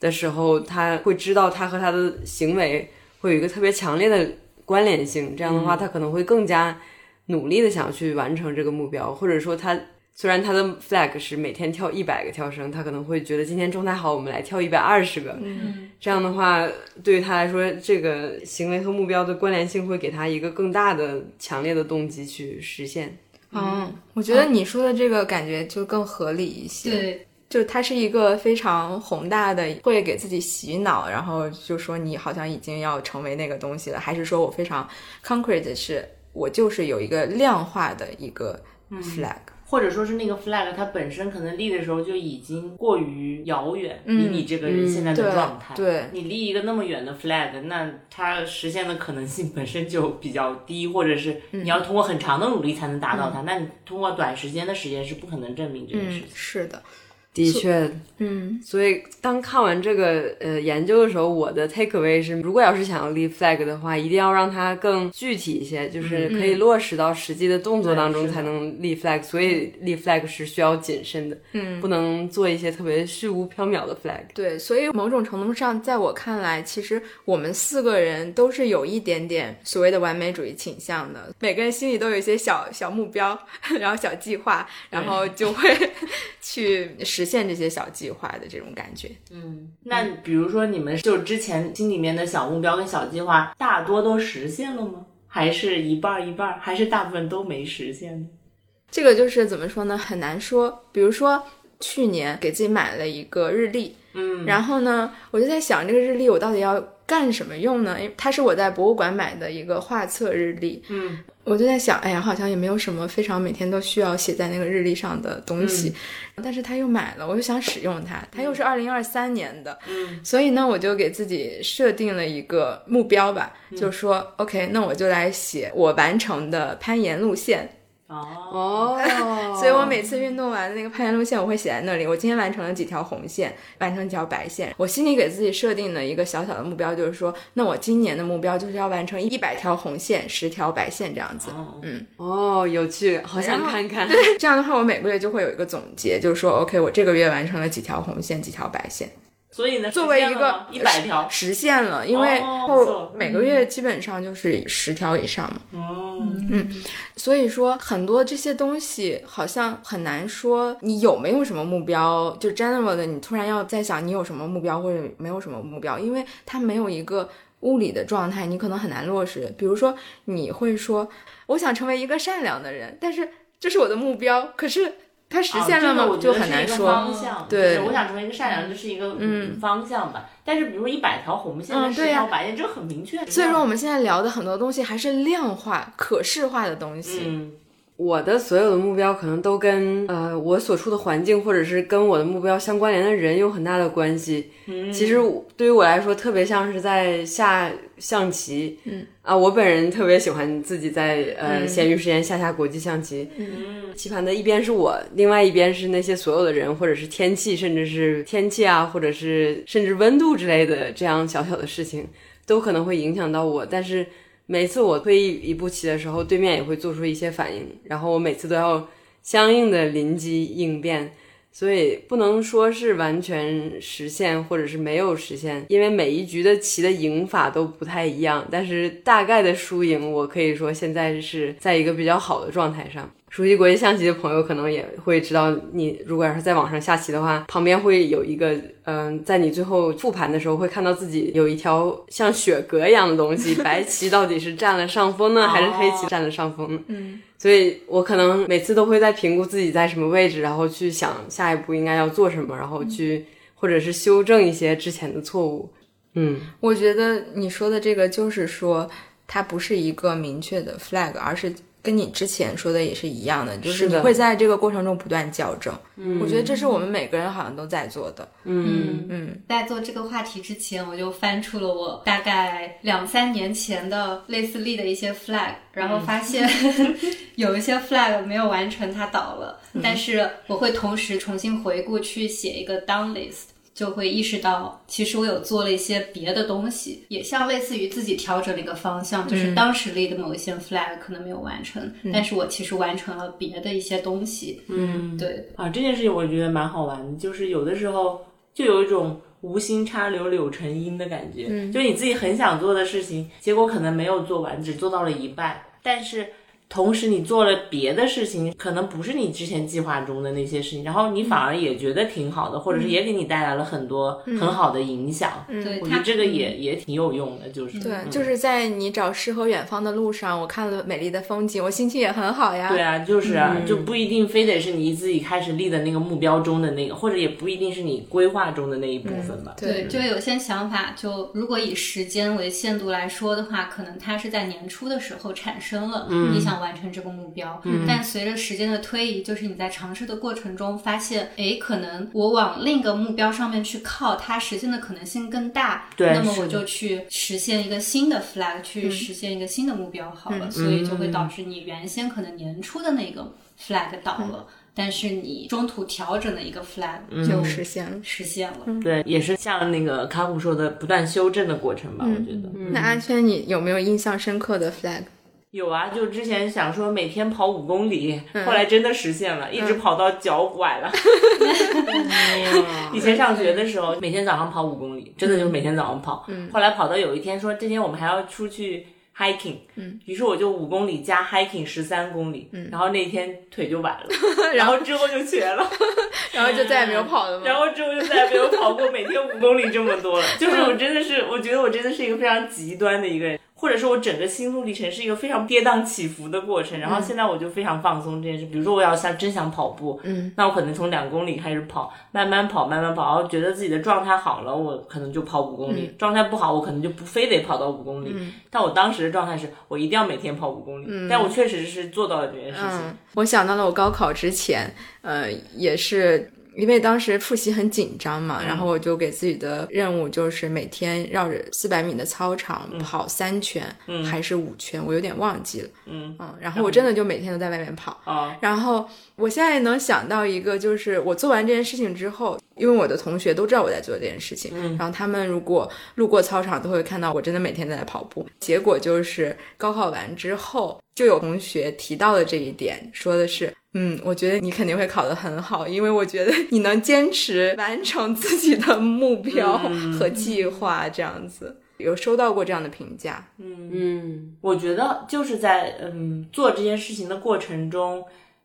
Speaker 4: 的时候，他会知道他和他的行为会有一个特别强烈的关联性。这样的话，他可能会更加努力的想去完成这个目标，或者说他虽然他的 flag 是每天跳一百个跳绳，他可能会觉得今天状态好，我们来跳一百二十个。
Speaker 3: 嗯，
Speaker 4: 这样的话，对于他来说，这个行为和目标的关联性会给他一个更大的、强烈的动机去实现。
Speaker 1: 嗯，我觉得你说的这个感觉就更合理一些。
Speaker 3: 对，
Speaker 1: 就他是一个非常宏大的，会给自己洗脑，然后就说你好像已经要成为那个东西了，还是说我非常 concrete 的是我就是有一个量化的一个 flag。
Speaker 2: 或者说是那个 flag 它本身可能立的时候就已经过于遥远，
Speaker 1: 嗯
Speaker 2: 离你这个人现在的状态。
Speaker 1: 对
Speaker 2: 你立一个那么远的 flag，那它实现的可能性本身就比较低，或者是你要通过很长的努力才能达到它。那你通过短时间的时间是不可能证明这件事
Speaker 1: 嗯
Speaker 2: 情。，
Speaker 1: 是的。
Speaker 4: 的确，
Speaker 1: 嗯，
Speaker 4: 所以当看完这个呃研究的时候，我的 take away 是，如果要是想要立 flag 的话，一定要让它更具体一些，就是可以落实到实际的动作当中才能立 flag。所以立 flag 是需要谨慎的，
Speaker 1: 嗯
Speaker 4: 不能做一些特别虚无缥缈的 flag。
Speaker 1: 对，所以某种程度上，在我看来，其实我们四个人都是有一点点所谓的完美主义倾向的。每个人心里都有一些小小目标，(laughs) 然后小计划，然后就会 (laughs) 去实现这些小计划的这种感觉。
Speaker 2: 嗯，那比如说你们就之前心里面的小目标跟小计划，大多都实现了吗？还是一半儿一半儿？还是大部分都没实现呢？
Speaker 1: 这个就是怎么说呢？很难说。比如说去年给自己买了一个日历，
Speaker 2: 嗯，
Speaker 1: 然后呢，我就在想这个日历我到底要干什么用呢？因为它是我在博物馆买的一个画册日历，
Speaker 2: 嗯，
Speaker 1: 我就在想，哎呀，好像也没有什么非常每天都需要写在那个日历上的东西，但是他又买了，我就想使用它，它又是二零二三年的，
Speaker 2: 嗯，
Speaker 1: 所以呢，我就给自己设定了一个目标吧，就说，OK，那我就来写我完成的攀岩路线。
Speaker 2: 哦，
Speaker 4: 哦 (laughs)
Speaker 1: 所以我每次运动完的那个攀岩路线，我会写在那里。我今天完成了几条红线，完成几条白线。我心里给自己设定的一个小小的目标，就是说，那我今年的目标就是要完成一百条红线，十条白线这样子。嗯，
Speaker 4: 哦，有趣，好想看看。
Speaker 1: 这样的话，我每个月就会有一个总结，就是说，OK，我这个月完成了几条红线，几条白线，
Speaker 2: 所以呢，
Speaker 1: 作为一个
Speaker 2: 一百条，
Speaker 1: 实现了。因为后每个月基本上就是十条以上嘛。
Speaker 2: 哦，嗯
Speaker 1: 所以说，很多这些东西好像很难说你有没有什么目标，就 general 的，你突然要在想你有什么目标或者没有什么目标，因为它没有一个物理的状态，你可能很难落实。比如说，你会说我想成为一个善良的人，但是这是我的目标，可是它实现了吗？
Speaker 2: 我觉
Speaker 1: 就很难说。
Speaker 2: 方向，
Speaker 1: 对
Speaker 2: 我想成为一个善良，就是一个
Speaker 1: 嗯
Speaker 2: 方向吧。但是比如说一百条红线跟十条白线，这个很明确。
Speaker 1: 所以说，我们现在聊的很多东西还是量化、可视化的东西。
Speaker 2: 嗯，
Speaker 4: 我的所有的目标可能都跟呃我所处的环境，或者是跟我的目标相关联的人有很大的关系。
Speaker 2: 嗯
Speaker 4: 其实对于我来说，特别像是在下象棋。嗯啊，我本人特别喜欢自己在呃闲余时间下下国际象棋。
Speaker 2: 嗯，
Speaker 4: 棋盘的一边是我，另外一边是那些所有的人，或者是天气，甚至是天气啊，或者是甚至温度之类的这样小小的事情，都可能会影响到我。但是每次我退一一步棋的时候，对面也会做出一些反应，然后我每次都要相应的临机应变。所以不能说是完全实现，或者是没有实现，因为每一局的棋的赢法都不太一样。但是大概的输赢，我可以说现在是在一个比较好的状态上。熟悉国际象棋的朋友可能也会知道，你如果要是在网上下棋的话，旁边会有一个，嗯、在你最后复盘的时候会看到自己有一条像雪格一样的东西，白棋到底是占了上风呢，还是黑棋占了上风呢？
Speaker 1: 嗯，
Speaker 4: 所以我可能每次都会在评估自己在什么位置，然后去想下一步应该要做什么，然后去或者是修正一些之前的错误。嗯，
Speaker 1: 我觉得你说的这个就是说，它不是一个明确的 flag，而是跟你之前说的也是一样的，就是你会在这个过程中不断校正。嗯，我觉得这是我们每个人好像都在做的。
Speaker 2: 嗯
Speaker 1: 嗯，
Speaker 3: 在做这个话题之前，我就翻出了我大概两三年前的类似立的一些 flag，然后发现、(laughs) 有一些 flag 没有完成，它倒了。但是我会同时重新回顾去写一个 down list。就会意识到，其实我有做了一些别的东西，也像类似于自己调整了一个方向，就是当时立的某一些 flag 可能没有完成，但是我其实完成了别的一些东西。
Speaker 2: 嗯，
Speaker 3: 对，
Speaker 2: 啊，这件事情我觉得蛮好玩的，就是有的时候就有一种无心插柳柳成荫的感觉，嗯，就你自己很想做的事情，结果可能没有做完，只做到了一半，但是。同时，你做了别的事情，可能不是你之前计划中的那些事情，然后你反而也觉得挺好的，或者是也给你带来了很多很好的影响。
Speaker 3: 对，它
Speaker 2: 我觉得这个也也挺有用的，就是
Speaker 1: 对，
Speaker 2: 嗯
Speaker 1: 就是在你找诗和远方的路上，我看了美丽的风景，我心情也很好呀。
Speaker 2: 对啊，就是啊，就不一定非得是你自己开始立的那个目标中的那个，或者也不一定是你规划中的那一部分吧。
Speaker 3: 对，就有些想法，就如果以时间为限度来说的话，可能它是在年初的时候产生了，你想完成这个目标。但随着时间的推移，就是你在尝试的过程中发现，哎，可能我往另一个目标上面去靠，它实现的可能性更大。
Speaker 2: 对
Speaker 3: 那么我就去实现一个新的 flag，去实现一个新的目标好了，所以就会导致你原先可能年初的那个 flag 倒了。但是你中途调整的一个 flag
Speaker 1: 就实现了。
Speaker 3: 实现了。
Speaker 2: 对，也是像那个卡普说的，不断修正的过程吧。我觉得
Speaker 1: 那阿圈，你有没有印象深刻的 flag？
Speaker 2: 有啊，就之前想说每天跑五公里，后来真的实现了，一直跑到脚崴了。(laughs) 以前上学的时候，每天早上跑五公里，真的就是每天早上跑。后来跑到有一天说，这天我们还要出去 hiking，嗯，于是我就五公里加 hiking 十三公里，嗯，然后那天腿就崴了，(laughs) 然后之后就瘸了，(laughs)
Speaker 1: 然后就再也没有跑了吗？
Speaker 2: 然后之后就再也没有跑过每天五公里这么多了。就是我真的是，我觉得我真的是一个非常极端的一个人。或者说我整个心路历程是一个非常跌宕起伏的过程，然后现在我就非常放松这件事。比如说我要想真想跑步，嗯，那我可能从两公里开始跑，慢慢跑，慢慢跑，然后觉得自己的状态好了，我可能就跑五公里；状态不好，我可能就不非得跑到五公里。但我当时的状态是我一定要每天跑五公里，但我确实是做到了这件事情。
Speaker 1: 我想到了我高考之前，呃，也是。因为当时复习很紧张嘛，然后我就给自己的任务就是每天绕着四百米的操场跑三圈，还是五圈，我有点忘记了。嗯嗯，然后我真的就每天都在外面跑。啊然后我现在能想到一个，就是我做完这件事情之后，因为我的同学都知道我在做这件事情，然后他们如果路过操场都会看到我真的每天在跑步。结果就是高考完之后，就有同学提到了这一点，说的是。嗯，我觉得你肯定会考得很好，因为我觉得你能坚持完成自己的目标和计划，这样子。有收到过这样的评价。
Speaker 2: 嗯。嗯，我觉得就是在嗯做这件事情的过程中，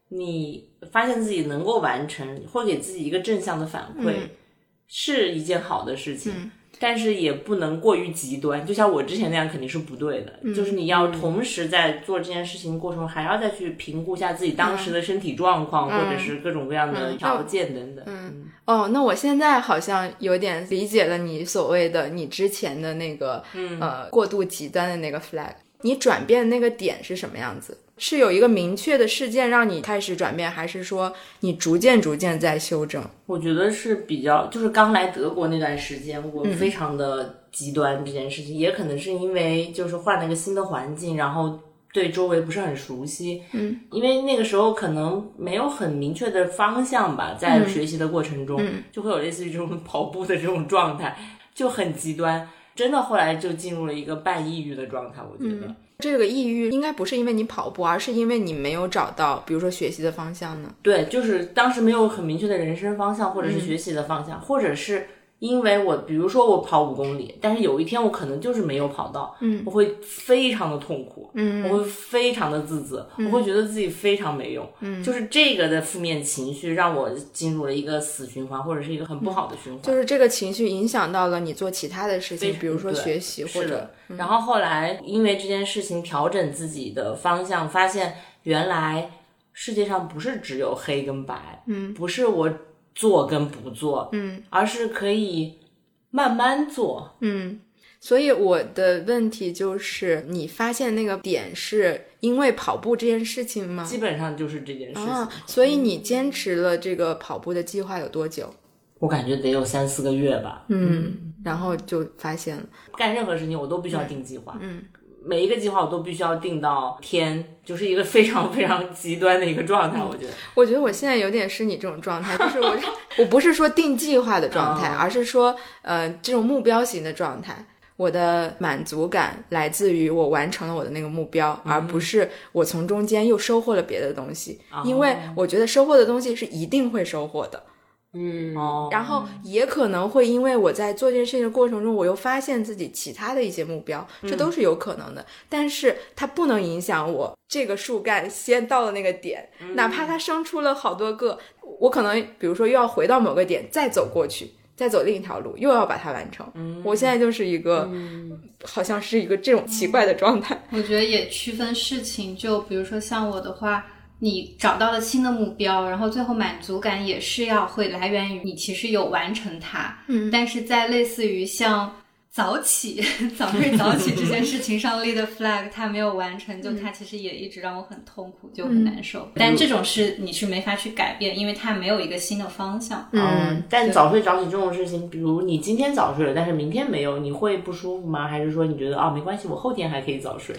Speaker 2: 你发现自己能够完成，会给自己一个正向的反馈，是一件好的事情。但是也不能过于极端，就像我之前那样肯定是不对的。就是你要同时在做这件事情过程中，还要再去评估一下自己当时的身体状况，或者是各种各样的条件等等。
Speaker 1: 嗯，哦，那我现在好像有点理解了你所谓的你之前的那个呃过度极端的那个 flag。你转变的那个点是什么样子？是有一个明确的事件让你开始转变，还是说你逐渐逐渐在修正？
Speaker 2: 我觉得是比较，就是刚来德国那段时间，我非常的极端这件事情，也可能是因为就是换了一个新的环境，然后对周围不是很熟悉，嗯，因为那个时候可能没有很明确的方向吧，在学习的过程中，就会有类似于这种跑步的这种状态，就很极端。真的后来就进入了一个半抑郁的状态，我觉得
Speaker 1: 这个抑郁应该不是因为你跑步，而是因为你没有找到，比如说学习的方向呢？
Speaker 2: 对，就是当时没有很明确的人生方向，或者是学习的方向，或者是。因为我比如说我跑五公里，但是有一天我可能就是没有跑到，嗯，我会非常的痛苦，嗯，我会非常的自责，我会觉得自己非常没用，嗯，就是这个的负面情绪让我进入了一个死循环，或者是一个很不好的循环，
Speaker 1: 就是这个情绪影响到了你做其他的事情，比如说学习或者，
Speaker 2: 然后后来因为这件事情调整自己的方向，发现原来世界上不是只有黑跟白，嗯，不是我。做跟不做，嗯，而是可以慢慢做，
Speaker 1: 嗯。所以我的问题就是，你发现那个点是因为跑步这件事情吗？
Speaker 2: 基本上就是这件事情。
Speaker 1: 所以你坚持了这个跑步的计划有多久？
Speaker 2: 我感觉得有三四个月吧。
Speaker 1: 嗯，然后就发现了，
Speaker 2: 干任何事情我都必须要定计划。嗯。每一个计划我都必须要定到天，就是一个非常非常极端的一个状态。我觉得，(laughs)
Speaker 1: 我觉得我现在有点是你这种状态，就是我我不是说定计划的状态，而是说呃这种目标型的状态。我的满足感来自于我完成了我的那个目标，而不是我从中间又收获了别的东西。因为我觉得收获的东西是一定会收获的。
Speaker 2: 嗯，
Speaker 1: 然后也可能会因为我在做这件事情的过程中，我又发现自己其他的一些目标，这都是有可能的。但是它不能影响我这个树干先到了那个点，哪怕它生出了好多个，我可能比如说又要回到某个点再走过去，再走另一条路，又要把它完成。我现在就是一个，好像是一个这种奇怪的状态。
Speaker 3: 我觉得也区分事情，就比如说像我的话。你找到了新的目标，然后最后满足感也是要会来源于你其实有完成它。嗯，但是在类似于像早起、(laughs) 早睡早起这件事情上立的 flag，它没有完成，就它其实也一直让我很痛苦，就很难受。但这种事你是没法去改变，因为它没有一个新的方向。
Speaker 2: 嗯，但早睡早起这种事情，比如你今天早睡了，但是明天没有，你会不舒服吗？还是说你觉得哦没关系，我后天还可以早睡？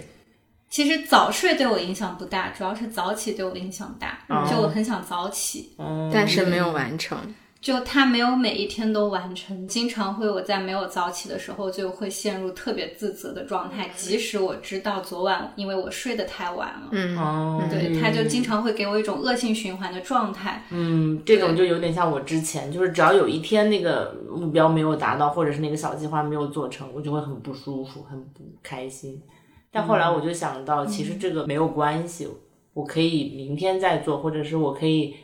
Speaker 3: 其实早睡对我影响不大，主要是早起对我影响大，就我很想早起，
Speaker 1: 但是没有完成。
Speaker 3: 就他没有每一天都完成，经常会我在没有早起的时候就会陷入特别自责的状态，即使我知道昨晚因为我睡得太晚了，
Speaker 1: 嗯，
Speaker 2: 哦，
Speaker 3: 对，他就经常会给我一种恶性循环的状态。
Speaker 2: 嗯，这种就有点像我之前，就是只要有一天那个目标没有达到，或者是那个小计划没有做成，我就会很不舒服，很不开心。但后来我就想到，其实这个没有关系，我可以明天再做，或者是我可以。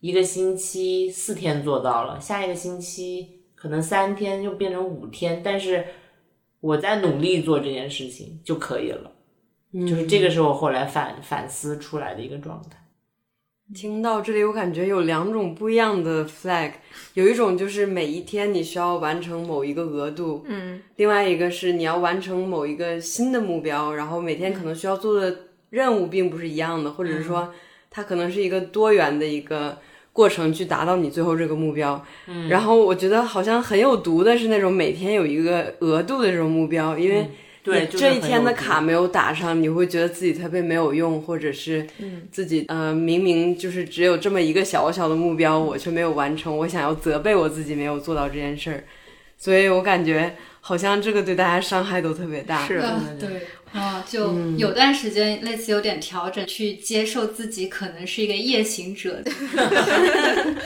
Speaker 2: 一个星期四天做到了，下一个星期可能三天就变成五天，但是我在努力做这件事情就可以了。就是这个是我后来反反思出来的一个状态。
Speaker 4: 听到这里，我感觉有两种不一样的 flag，有一种就是每一天你需要完成某一个额度，
Speaker 1: 嗯，
Speaker 4: 另外一个是你要完成某一个新的目标，然后每天可能需要做的任务并不是一样的，或者是说它可能是一个多元的一个。过程去达到你最后这个目标，嗯，然后我觉得好像很有毒的是那种每天有一个额度的这种目标，因为
Speaker 2: 对
Speaker 4: 这一天的卡没有打上，你会觉得自己特别没有用，或者是自己呃明明就是只有这么一个小小的目标，我却没有完成，我想要责备我自己没有做到这件事儿，所以我感觉好像这个对大家伤害都特别大，
Speaker 1: 是。
Speaker 3: 对。啊，就有段时间类似有点调整，去接受自己可能是一个夜行者。(laughs)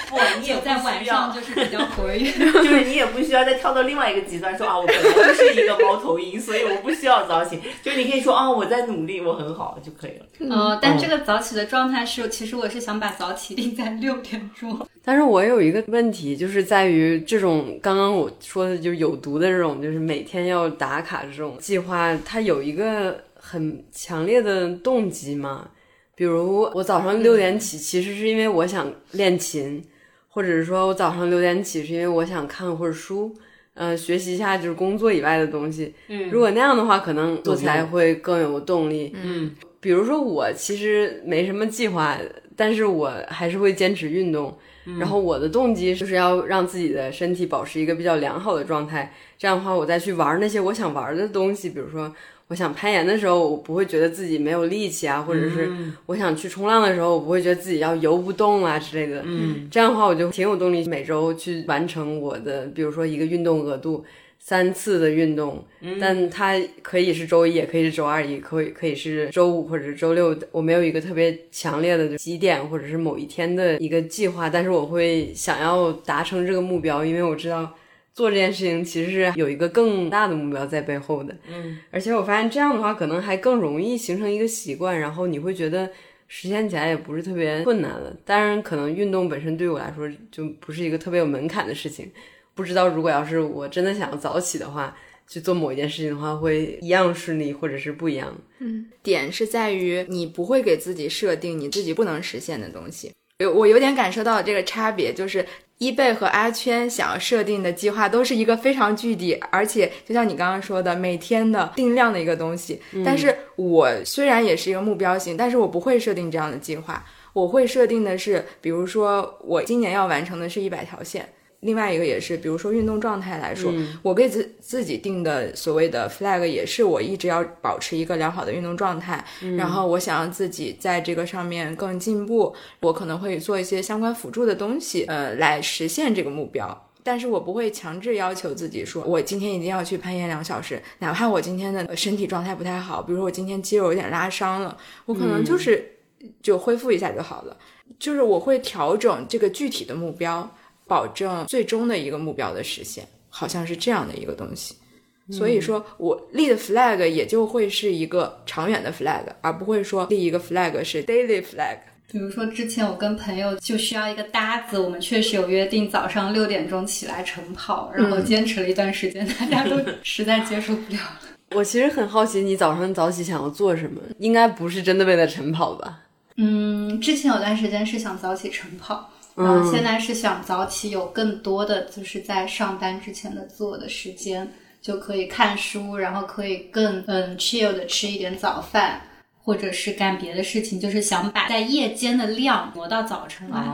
Speaker 2: 不，你也
Speaker 3: 在晚上就是比较活跃，(laughs)
Speaker 2: 就是你也不需要再跳到另外一个极端，说啊，我本来就是一个猫头鹰，所以我不需要早起。就是你可以说啊，我在努力，我很好就可以了。
Speaker 3: 嗯，但这个早起的状态是，其实我是想把早起定在六点钟。
Speaker 4: 但是我有一个问题，就是在于这种刚刚我说的，就是有毒的这种，就是每天要打卡这种计划，它有一个很强烈的动机吗？比如我早上六点起，其实是因为我想练琴，或者是说我早上六点起是因为我想看会儿书，呃，学习一下就是工作以外的东西。
Speaker 2: 嗯，
Speaker 4: 如果那样的话，可能做起来会更有动力。
Speaker 2: 嗯，
Speaker 4: 比如说我其实没什么计划，但是我还是会坚持运动。然后我的动机就是要让自己的身体保持一个比较良好的状态，这样的话，我再去玩那些我想玩的东西，比如说我想攀岩的时候，我不会觉得自己没有力气啊，或者是我想去冲浪的时候，我不会觉得自己要游不动啊之类的。
Speaker 2: 嗯，
Speaker 4: 这样的话，我就挺有动力每周去完成我的，比如说一个运动额度。三次的运动，但它可以是周一，也可以是周二，也可以可以是周五或者是周六。我没有一个特别强烈的几点或者是某一天的一个计划，但是我会想要达成这个目标，因为我知道做这件事情其实是有一个更大的目标在背后的。
Speaker 2: 嗯，
Speaker 4: 而且我发现这样的话可能还更容易形成一个习惯，然后你会觉得实现起来也不是特别困难了。当然，可能运动本身对我来说就不是一个特别有门槛的事情。不知道如果要是我真的想要早起的话，去做某一件事情的话，会一样顺利，或者是不一样。
Speaker 1: 嗯，点是在于你不会给自己设定你自己不能实现的东西。有我有点感受到这个差别，就是一贝和阿圈想要设定的计划都是一个非常具体，而且就像你刚刚说的，每天的定量的一个东西。但是我虽然也是一个目标型，但是我不会设定这样的计划。我会设定的是，比如说我今年要完成的是一百条线。另外一个也是，比如说运动状态来说，我给自自己定的所谓的 flag 也是我一直要保持一个良好的运动状态，然后我想让自己在这个上面更进步，我可能会做一些相关辅助的东西，呃，来实现这个目标。但是我不会强制要求自己说，我今天一定要去攀岩两小时，哪怕我今天的身体状态不太好，比如说我今天肌肉有点拉伤了，我可能就是就恢复一下就好了。就是我会调整这个具体的目标。保证最终的一个目标的实现，好像是这样的一个东西。所以说我立的 flag 也就会是一个长远的 flag，而不会说立一个 flag 是 daily flag。
Speaker 3: 比如说之前我跟朋友就需要一个搭子，我们确实有约定早上六点钟起来晨跑，然后坚持了一段时间，大家都实在接受不了了。(laughs)
Speaker 4: 我其实很好奇，你早上早起想要做什么？应该不是真的为了晨跑吧？
Speaker 3: 嗯，之前有段时间是想早起晨跑。然后现在是想早起，有更多的就是在上班之前的自我的时间，就可以看书，然后可以更嗯 chill 的吃一点早饭，或者是干别的事情，就是想把在夜间的量挪到早晨来。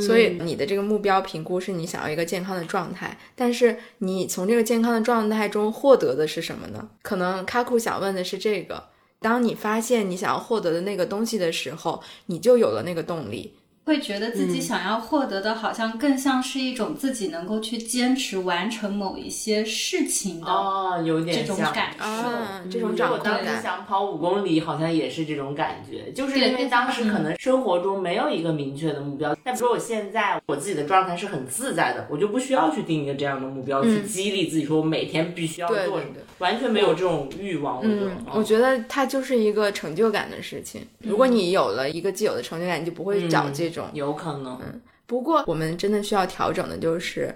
Speaker 1: 所以你的这个目标评估是你想要一个健康的状态，但是你从这个健康的状态中获得的是什么呢？可能卡库想问的是这个。当你发现你想要获得的那个东西的时候，你就有了那个动力。
Speaker 3: 会觉得自己想要获得的，好像更像是一种自己能够去坚持完成某一些事情的
Speaker 2: 哦，有点
Speaker 3: 这种感受。
Speaker 1: 啊，这种
Speaker 2: 我
Speaker 1: 掌控
Speaker 2: 当时。想跑五公里，好像也是这种感觉，就是因为当时可能生活中没有一个明确的目标。但比如说我现在我自己的状态是很自在的，我就不需要去定一个这样的目标、去激励自己，说我每天必须要做
Speaker 1: 对
Speaker 2: 什么，
Speaker 1: 对对
Speaker 2: 完全没有这种欲望。我觉得，
Speaker 1: 嗯，我觉得它就是一个成就感的事情。如果你有了一个既有的成就感，你就不会找这种。
Speaker 2: 有可能。
Speaker 1: 嗯不过，我们真的需要调整的就是，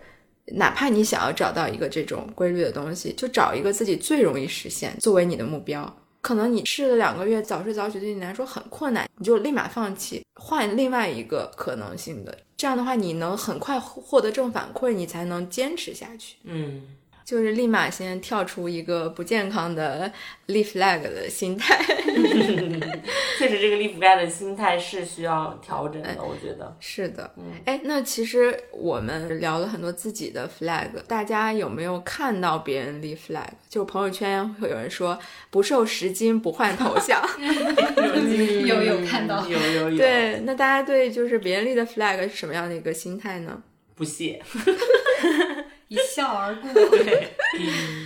Speaker 1: 哪怕你想要找到一个这种规律的东西，就找一个自己最容易实现作为你的目标。可能你试了两个月，早睡早起对你来说很困难，你就立马放弃，换另外一个可能性的。这样的话，你能很快获得正反馈，你才能坚持下去。
Speaker 2: 嗯，
Speaker 1: 就是立马先跳出一个不健康的立 flag 的心态。(laughs)
Speaker 2: 确实这个立 flag 的心态是需要调整的，我觉得。
Speaker 1: 是的，哎，那其实我们聊了很多自己的 flag，大家有没有看到别人立 flag？就朋友圈会有人说不瘦十斤不换头像，(laughs)
Speaker 3: 有有看到，
Speaker 2: 有有有，，
Speaker 1: 对，那大家对就是别人立的 flag 是什么样的一个心态呢？
Speaker 2: 不屑，(laughs)
Speaker 3: 一笑而过。(laughs)
Speaker 2: 对，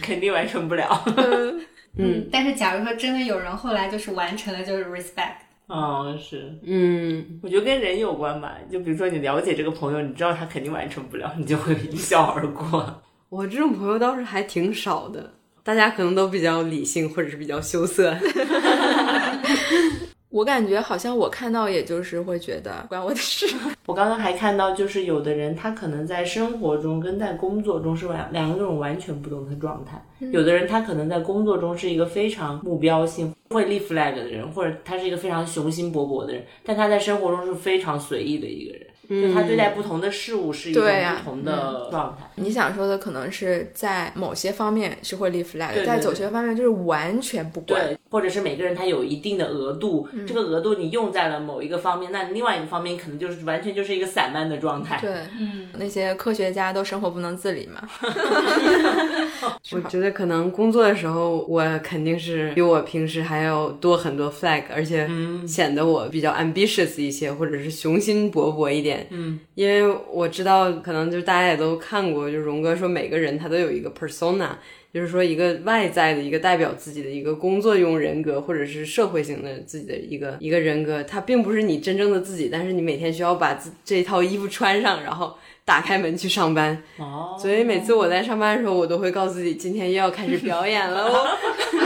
Speaker 2: 肯定完成不了。
Speaker 3: 嗯，但是假如说真的有人后来就是完成了，就是 respect。
Speaker 2: 嗯，是，
Speaker 4: 嗯，
Speaker 2: 我觉得跟人有关吧。就比如说你了解这个朋友，你知道他肯定完成不了，你就会一笑而过。
Speaker 4: 我这种朋友倒是还挺少的，大家可能都比较理性或者是比较羞涩。
Speaker 1: 我感觉好像我看到也就是会觉得关我的事。(laughs)
Speaker 2: 我刚刚还看到，就是有的人他可能在生活中跟在工作中是完两种完全不同的状态。有的人他可能在工作中是一个非常目标性、会立 flag 的人，或者他是一个非常雄心勃勃的人，但他在生活中是非常随意的一个人。就他对待不同的事物是一种不同的状态。
Speaker 1: 你想说的可能是在某些方面是会立 flag，
Speaker 2: 对对
Speaker 1: 在某些方面就是完全不管。
Speaker 2: 对，或者是每个人他有一定的额度，这个额度你用在了某一个方面，那另外一个方面可能就是完全就是一个散漫的状态。
Speaker 1: 对，
Speaker 3: 嗯，
Speaker 1: 那些科学家都生活不能自理嘛。(laughs)
Speaker 4: 我觉得可能工作的时候，我肯定是比我平时还要多很多 flag，而且显得我比较 ambitious 一些，或者是雄心勃勃一点。
Speaker 2: 嗯，
Speaker 4: 因为我知道，可能就是大家也都看过，就荣哥说每个人他都有一个 persona，就是说一个外在的一个代表自己的一个工作用人格，或者是社会型的自己的一个一个人格，它并不是你真正的自己，但是你每天需要把自这套衣服穿上，然后打开门去上班。
Speaker 2: 哦，
Speaker 4: 所以每次我在上班的时候，我都会告诉自己，今天又要开始表演了。我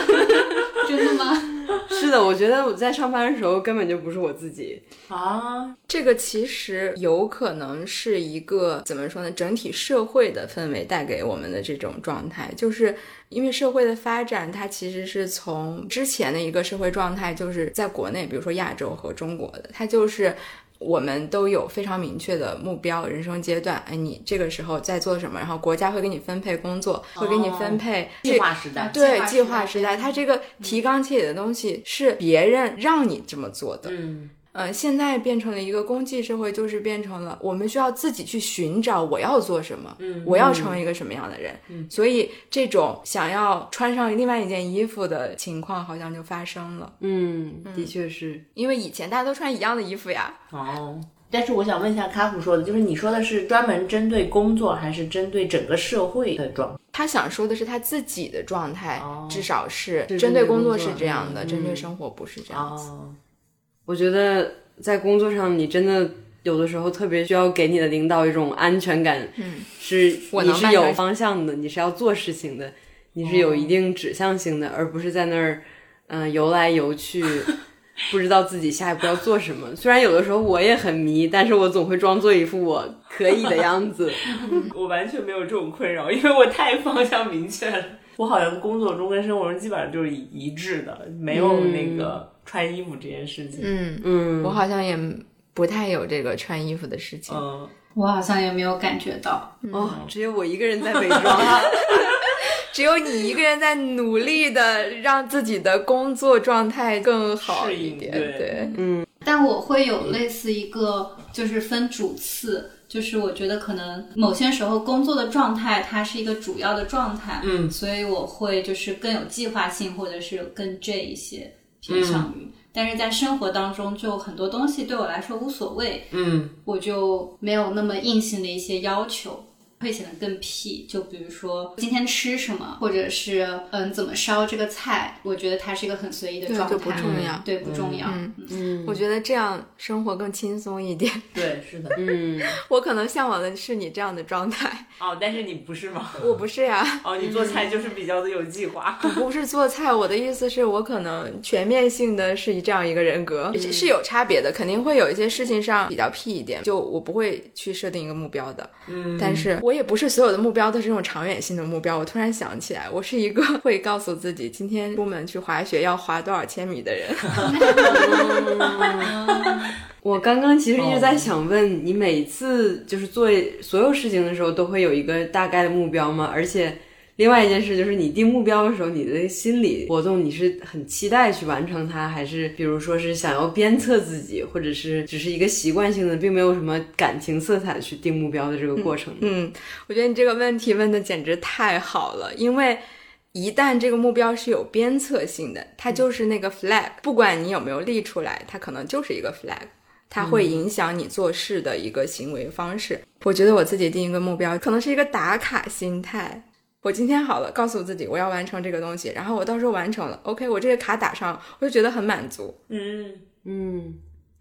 Speaker 4: (laughs)
Speaker 3: 真的吗？(laughs)
Speaker 4: 是的，我觉得我在上班的时候根本就不是我自己。
Speaker 2: 啊，
Speaker 1: 这个其实有可能是一个怎么说呢？整体社会的氛围带给我们的这种状态，就是因为社会的发展，它其实是从之前的一个社会状态，就是在国内，比如说亚洲和中国的，它就是。我们都有非常明确的目标，人生阶段。哎，你这个时候在做什么？然后国家会给你分配工作，会给你分配
Speaker 2: 计划时代，
Speaker 1: 对计
Speaker 3: 计划时代
Speaker 1: 划时代。它这个提纲挈领的东西是别人让你这么做的。
Speaker 2: 嗯，
Speaker 1: 呃，现在变成了一个公济社会，就是变成了我们需要自己去寻找我要做什么，
Speaker 2: 嗯
Speaker 1: 我要成为一个什么样的人。嗯，所以这种想要穿上另外一件衣服的情况，好像就发生了。
Speaker 4: 嗯，的确是。
Speaker 1: 因为以前大家都穿一样的衣服呀。
Speaker 2: 哦。但是我想问一下卡普说的，就是你说的是专门针对工作，还是针对整个社会的状态？
Speaker 1: 他想说的是他自己的状态，
Speaker 2: 哦
Speaker 1: 至少是
Speaker 4: 是
Speaker 1: 针对
Speaker 4: 工作
Speaker 1: 工作是这样的，
Speaker 2: 嗯
Speaker 1: 针对生活不是这样子。
Speaker 2: 哦，
Speaker 4: 我觉得在工作上，你真的有的时候特别需要给你的领导一种安全感，
Speaker 1: 嗯，
Speaker 4: 是你是有方向的，你是要做事情的，你是有一定指向性的，而不是在那儿嗯、呃游来游去。不知道自己下一步要做什么，虽然有的时候我也很迷，但是我总会装作一副我可以的样子。(laughs)
Speaker 2: 我完全没有这种困扰，因为我太方向明确了。我好像工作中跟生活中基本上就是一一致的，没有那个穿衣服这件事情。
Speaker 1: 嗯，
Speaker 4: 嗯，
Speaker 1: 我好像也不太有这个穿衣服的事情。
Speaker 2: 嗯，
Speaker 3: 我好像也没有感觉到。
Speaker 4: 哦，只有我一个人在伪装。(laughs)
Speaker 1: 只有你一个人在努力的让自己的工作状态更好一点，
Speaker 2: 对
Speaker 1: 嗯，
Speaker 3: 但我会有类似一个，就是分主次，就是我觉得可能某些时候工作的状态它是一个主要的状态，
Speaker 2: 嗯
Speaker 3: 所以我会就是更有计划性，或者是更这一些。偏向于。但是在生活当中，就很多东西对我来说无所谓，
Speaker 2: 嗯
Speaker 3: 我就没有那么硬性的一些要求。会显得更屁，就比如说今天吃什么，或者是嗯怎么烧这个菜，我觉得它是一个很随意的状态，
Speaker 1: 对就不重要
Speaker 3: 对不重要。
Speaker 1: 嗯
Speaker 4: 嗯
Speaker 1: 我觉得这样生活更轻松一点。
Speaker 2: 对，是的。
Speaker 4: 嗯，(laughs)
Speaker 1: 我可能向往的是你这样的状态，
Speaker 2: 哦，但是你不是吗？(laughs)
Speaker 1: 我不是呀。
Speaker 2: 哦，你做菜就是比较的有计划。
Speaker 1: 我不是做菜，我的意思是我可能全面性的是以这样一个人格，是是有差别的，肯定会有一些事情上比较屁一点，就我不会去设定一个目标的，
Speaker 2: 嗯，
Speaker 1: 但是我也不是所有的目标都是这种长远性的目标。我突然想起来，我是一个 (laughs) 会告诉自己今天出门去滑雪要滑多少千米的人。(laughs)
Speaker 4: 我刚刚其实一直在想问你，每次就是做所有事情的时候，都会有一个大概的目标吗？而且，另外一件事就是你定目标的时候，你的心理活动，你是很期待去完成它，还是比如说是想要鞭策自己，或者是只是一个习惯性的，并没有什么感情色彩去定目标的这个过程？
Speaker 1: 嗯，我觉得你这个问题问的简直太好了，因为一旦这个目标是有鞭策性的，它就是那个 flag，不管你有没有立出来，它可能就是一个 flag，它会影响你做事的一个行为方式。我觉得我自己定一个目标，可能是一个打卡心态。我今天好了，告诉自己我要完成这个东西，然后我到时候完成了，OK，我这个卡打上，我就觉得很满足。
Speaker 2: 嗯
Speaker 4: 嗯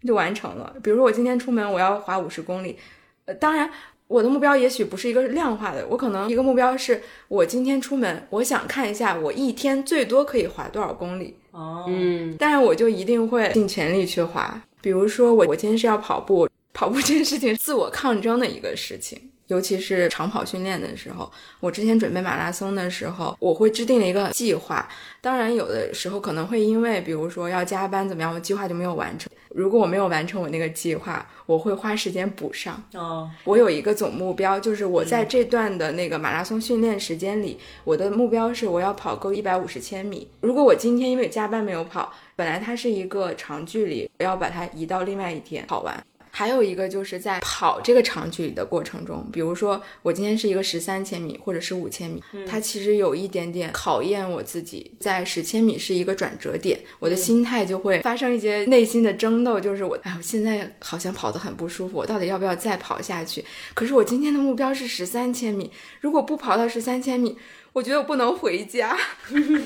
Speaker 1: 就完成了。比如说我今天出门我要滑五十公里，呃，当然我的目标也许不是一个量化的，我可能一个目标是我今天出门，我想看一下我一天最多可以滑多少公里，
Speaker 2: 哦，
Speaker 4: 嗯
Speaker 1: 但是我就一定会尽全力去滑。比如说我我今天是要跑步，跑步这件事情是自我抗争的一个事情。尤其是长跑训练的时候，我之前准备马拉松的时候，我会制定了一个计划。当然，有的时候可能会因为，比如说要加班怎么样，我计划就没有完成。如果我没有完成我那个计划，我会花时间补上。
Speaker 2: 哦，
Speaker 1: 我有一个总目标，就是我在这段的那个马拉松训练时间里，我的目标是我要跑够一百五十千米。如果我今天因为加班没有跑，本来它是一个长距离，我要把它移到另外一天跑完。还有一个就是在跑这个长距离的过程中，比如说我今天是一个十三千米或者是五千米，它其实有一点点考验我自己。在十千米是一个转折点，我的心态就会发生一些内心的争斗，就是我，哎，我现在好像跑得很不舒服，我到底要不要再跑下去？可是我今天的目标是十三千米，如果不跑到十三千米，我觉得我不能回家。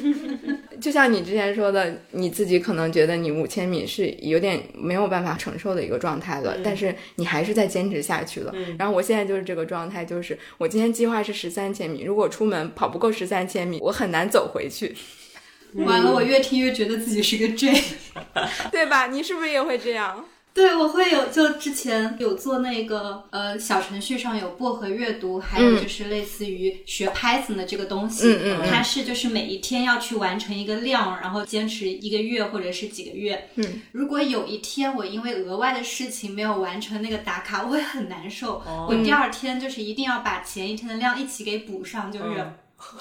Speaker 1: (laughs) 就像你之前说的，你自己可能觉得你五千米是有点没有办法承受的一个状态了，但是你还是在坚持下去了。然后我现在就是这个状态，就是我今天计划是十三千米，如果出门跑不够十三千米，我很难走回去，
Speaker 3: 完了，我越听越觉得自己是个 J。(laughs)
Speaker 1: 对吧？你是不是也会这样？
Speaker 3: 对，我会有，就之前有做那个呃小程序上有薄荷阅读，还有就是类似于学 Python 的这个东西，
Speaker 1: 嗯嗯嗯
Speaker 3: 它是就是每一天要去完成一个量，然后坚持一个月或者是几个月。
Speaker 1: 嗯，
Speaker 3: 如果有一天我因为额外的事情没有完成那个打卡，我会很难受。
Speaker 2: 哦
Speaker 3: 我第二天就是一定要把前一天的量一起给补上，就是
Speaker 2: 嗯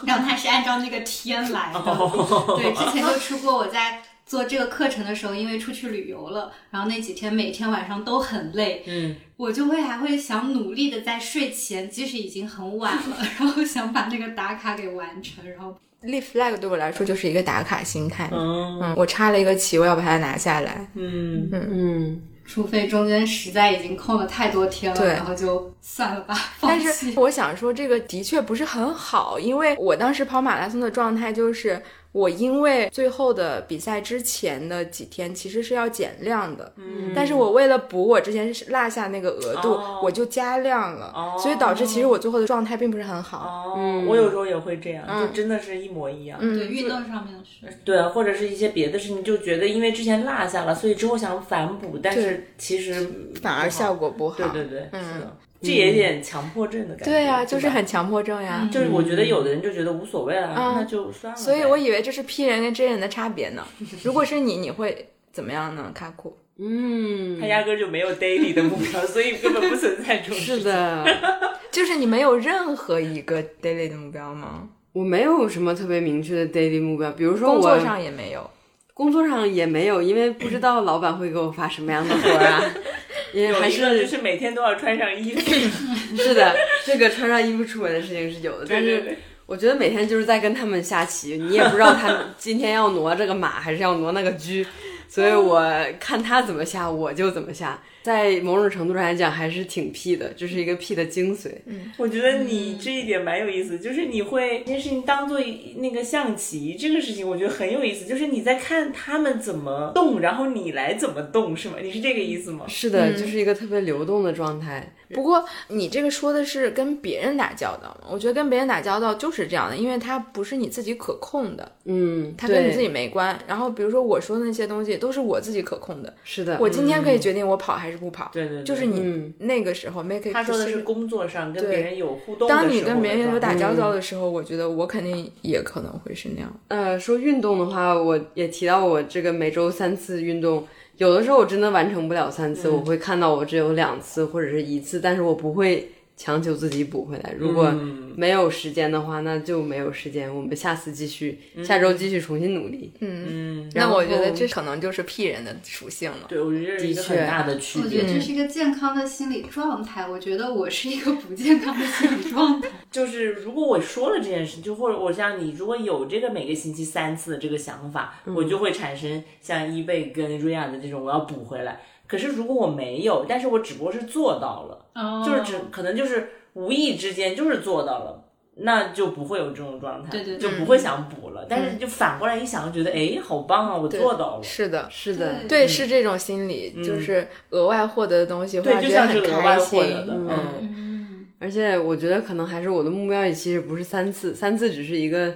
Speaker 3: 让它是按照那个天来的。
Speaker 2: 哦
Speaker 3: 对，之前就出过我在做这个课程的时候，因为出去旅游了，然后那几天每天晚上都很累，
Speaker 2: 嗯，
Speaker 3: 我就会还会想努力的在睡前，即使已经很晚了，(laughs) 然后想把那个打卡给完成，然后
Speaker 1: 立 flag 对我来说就是一个打卡心态。
Speaker 2: 嗯
Speaker 1: 嗯，我插了一个旗，我要把它拿下来。
Speaker 2: 嗯
Speaker 4: 嗯
Speaker 3: 除非中间实在已经空了太多天了，
Speaker 1: 对
Speaker 3: 然后就算了吧，放
Speaker 1: 但
Speaker 3: 弃。
Speaker 1: 是我想说，这个的确不是很好，因为我当时跑马拉松的状态就是，我因为最后的比赛之前的几天其实是要减量的，嗯，但是我为了补我之前是落下那个额度，
Speaker 2: 哦
Speaker 1: 我就加量了，
Speaker 2: 哦
Speaker 1: 所以导致其实我最后的状态并不是很好。
Speaker 2: 哦，我有时候也会这样，就真的是一模一样。
Speaker 1: 嗯
Speaker 3: 对运动上面是，
Speaker 2: 对，或者是一些别的事情，就觉得因为之前落下了，所以之后想反补，但是其实
Speaker 1: 反而效果不好。
Speaker 2: 对对对，是的，这也有点强迫症的感觉。
Speaker 1: 对呀、就是很强迫症呀。
Speaker 2: 就是我觉得有的人就觉得无所谓了，那就算了。
Speaker 1: 所以我以为这是 P 人跟 J 人的差别呢。如果是你，你会怎么样呢？卡酷？
Speaker 4: 嗯，
Speaker 2: 他压根儿就没有 daily 的目标，(laughs) 所以根本不存在这种事
Speaker 4: 是
Speaker 2: 情。
Speaker 4: 的，(laughs)
Speaker 1: 就是你没有任何一个 daily 的目标吗？
Speaker 4: 我没有什么特别明确的 daily 目标，比如说我
Speaker 1: 工作上也没有。
Speaker 4: 工作上也没有，因为不知道老板会给我发什么样的活啊，(laughs) 因为还
Speaker 2: 有一个就是是每天都要穿上衣服，(laughs)
Speaker 4: 是的，这个穿上衣服出门的事情是有的，但是我觉得每天就是在跟他们下棋，你也不知道他今天要挪这个马还是要挪那个车，所以我看他怎么下我就怎么下。在某种程度上来讲，还是挺 P 的，这是一个 P 的精髓。
Speaker 2: 我觉得你这一点蛮有意思，就是你会这件事情当做那个象棋，这个事情我觉得很有意思，就是你在看他们怎么动，然后你来怎么动，是吗？你是这个意思吗？
Speaker 4: 是的，就是一个特别流动的状态。
Speaker 1: 不过你这个说的是跟别人打交道吗？我觉得跟别人打交道就是这样的，因为它不是你自己可控的，
Speaker 4: 嗯，
Speaker 1: 它跟你自己没关。然后比如说我说的那些东西都是我自己可控的，
Speaker 4: 是的，
Speaker 1: 我今天可以决定我跑还是不跑，
Speaker 2: 对对对
Speaker 1: 就是你
Speaker 4: 嗯
Speaker 1: 那个时候 make it
Speaker 2: 他说的是工作上跟别人有互动
Speaker 1: 当你跟别人有打交道的时候，我觉得我肯定也可能会是那样。
Speaker 4: 呃，说运动的话，我也提到我这个每周三次运动，有的时候我真的完成不了三次，我会看到我只有两次或者是一次，但是我不会强求自己补回来。如果没有时间的话，那就没有时间，我们下次继续，下周继续重新努力。
Speaker 2: 嗯，
Speaker 1: 那我觉得这可能就是 P 人的属性了。
Speaker 2: 对，我觉得这是一个
Speaker 4: 的确
Speaker 2: 很大的区别
Speaker 3: 我觉。得这是一个健康的心理状态。我觉得我是一个不健康的心理状态。
Speaker 2: 就是如果我说了这件事，就或者我像你，如果有这个每个星期三次的这个想法，我就会产生像伊贝跟瑞亚的这种我要补回来。可是如果我没有，但是我只不过是做到了，
Speaker 3: 哦
Speaker 2: 就是只可能就是无意之间就是做到了。那就不会有这种状态，
Speaker 3: 对对对
Speaker 2: 就不会想补了。但是就反过来一想，就觉得哎，好棒啊，我做到了。
Speaker 1: 是的，
Speaker 4: 是的，
Speaker 3: 对
Speaker 1: 对，是这种心理，就是额外获得的东西，会
Speaker 2: 对，就像是额外获。得的，嗯，
Speaker 3: 嗯，
Speaker 4: 而且我觉得可能还是我的目标也其实不是三次，三次只是一个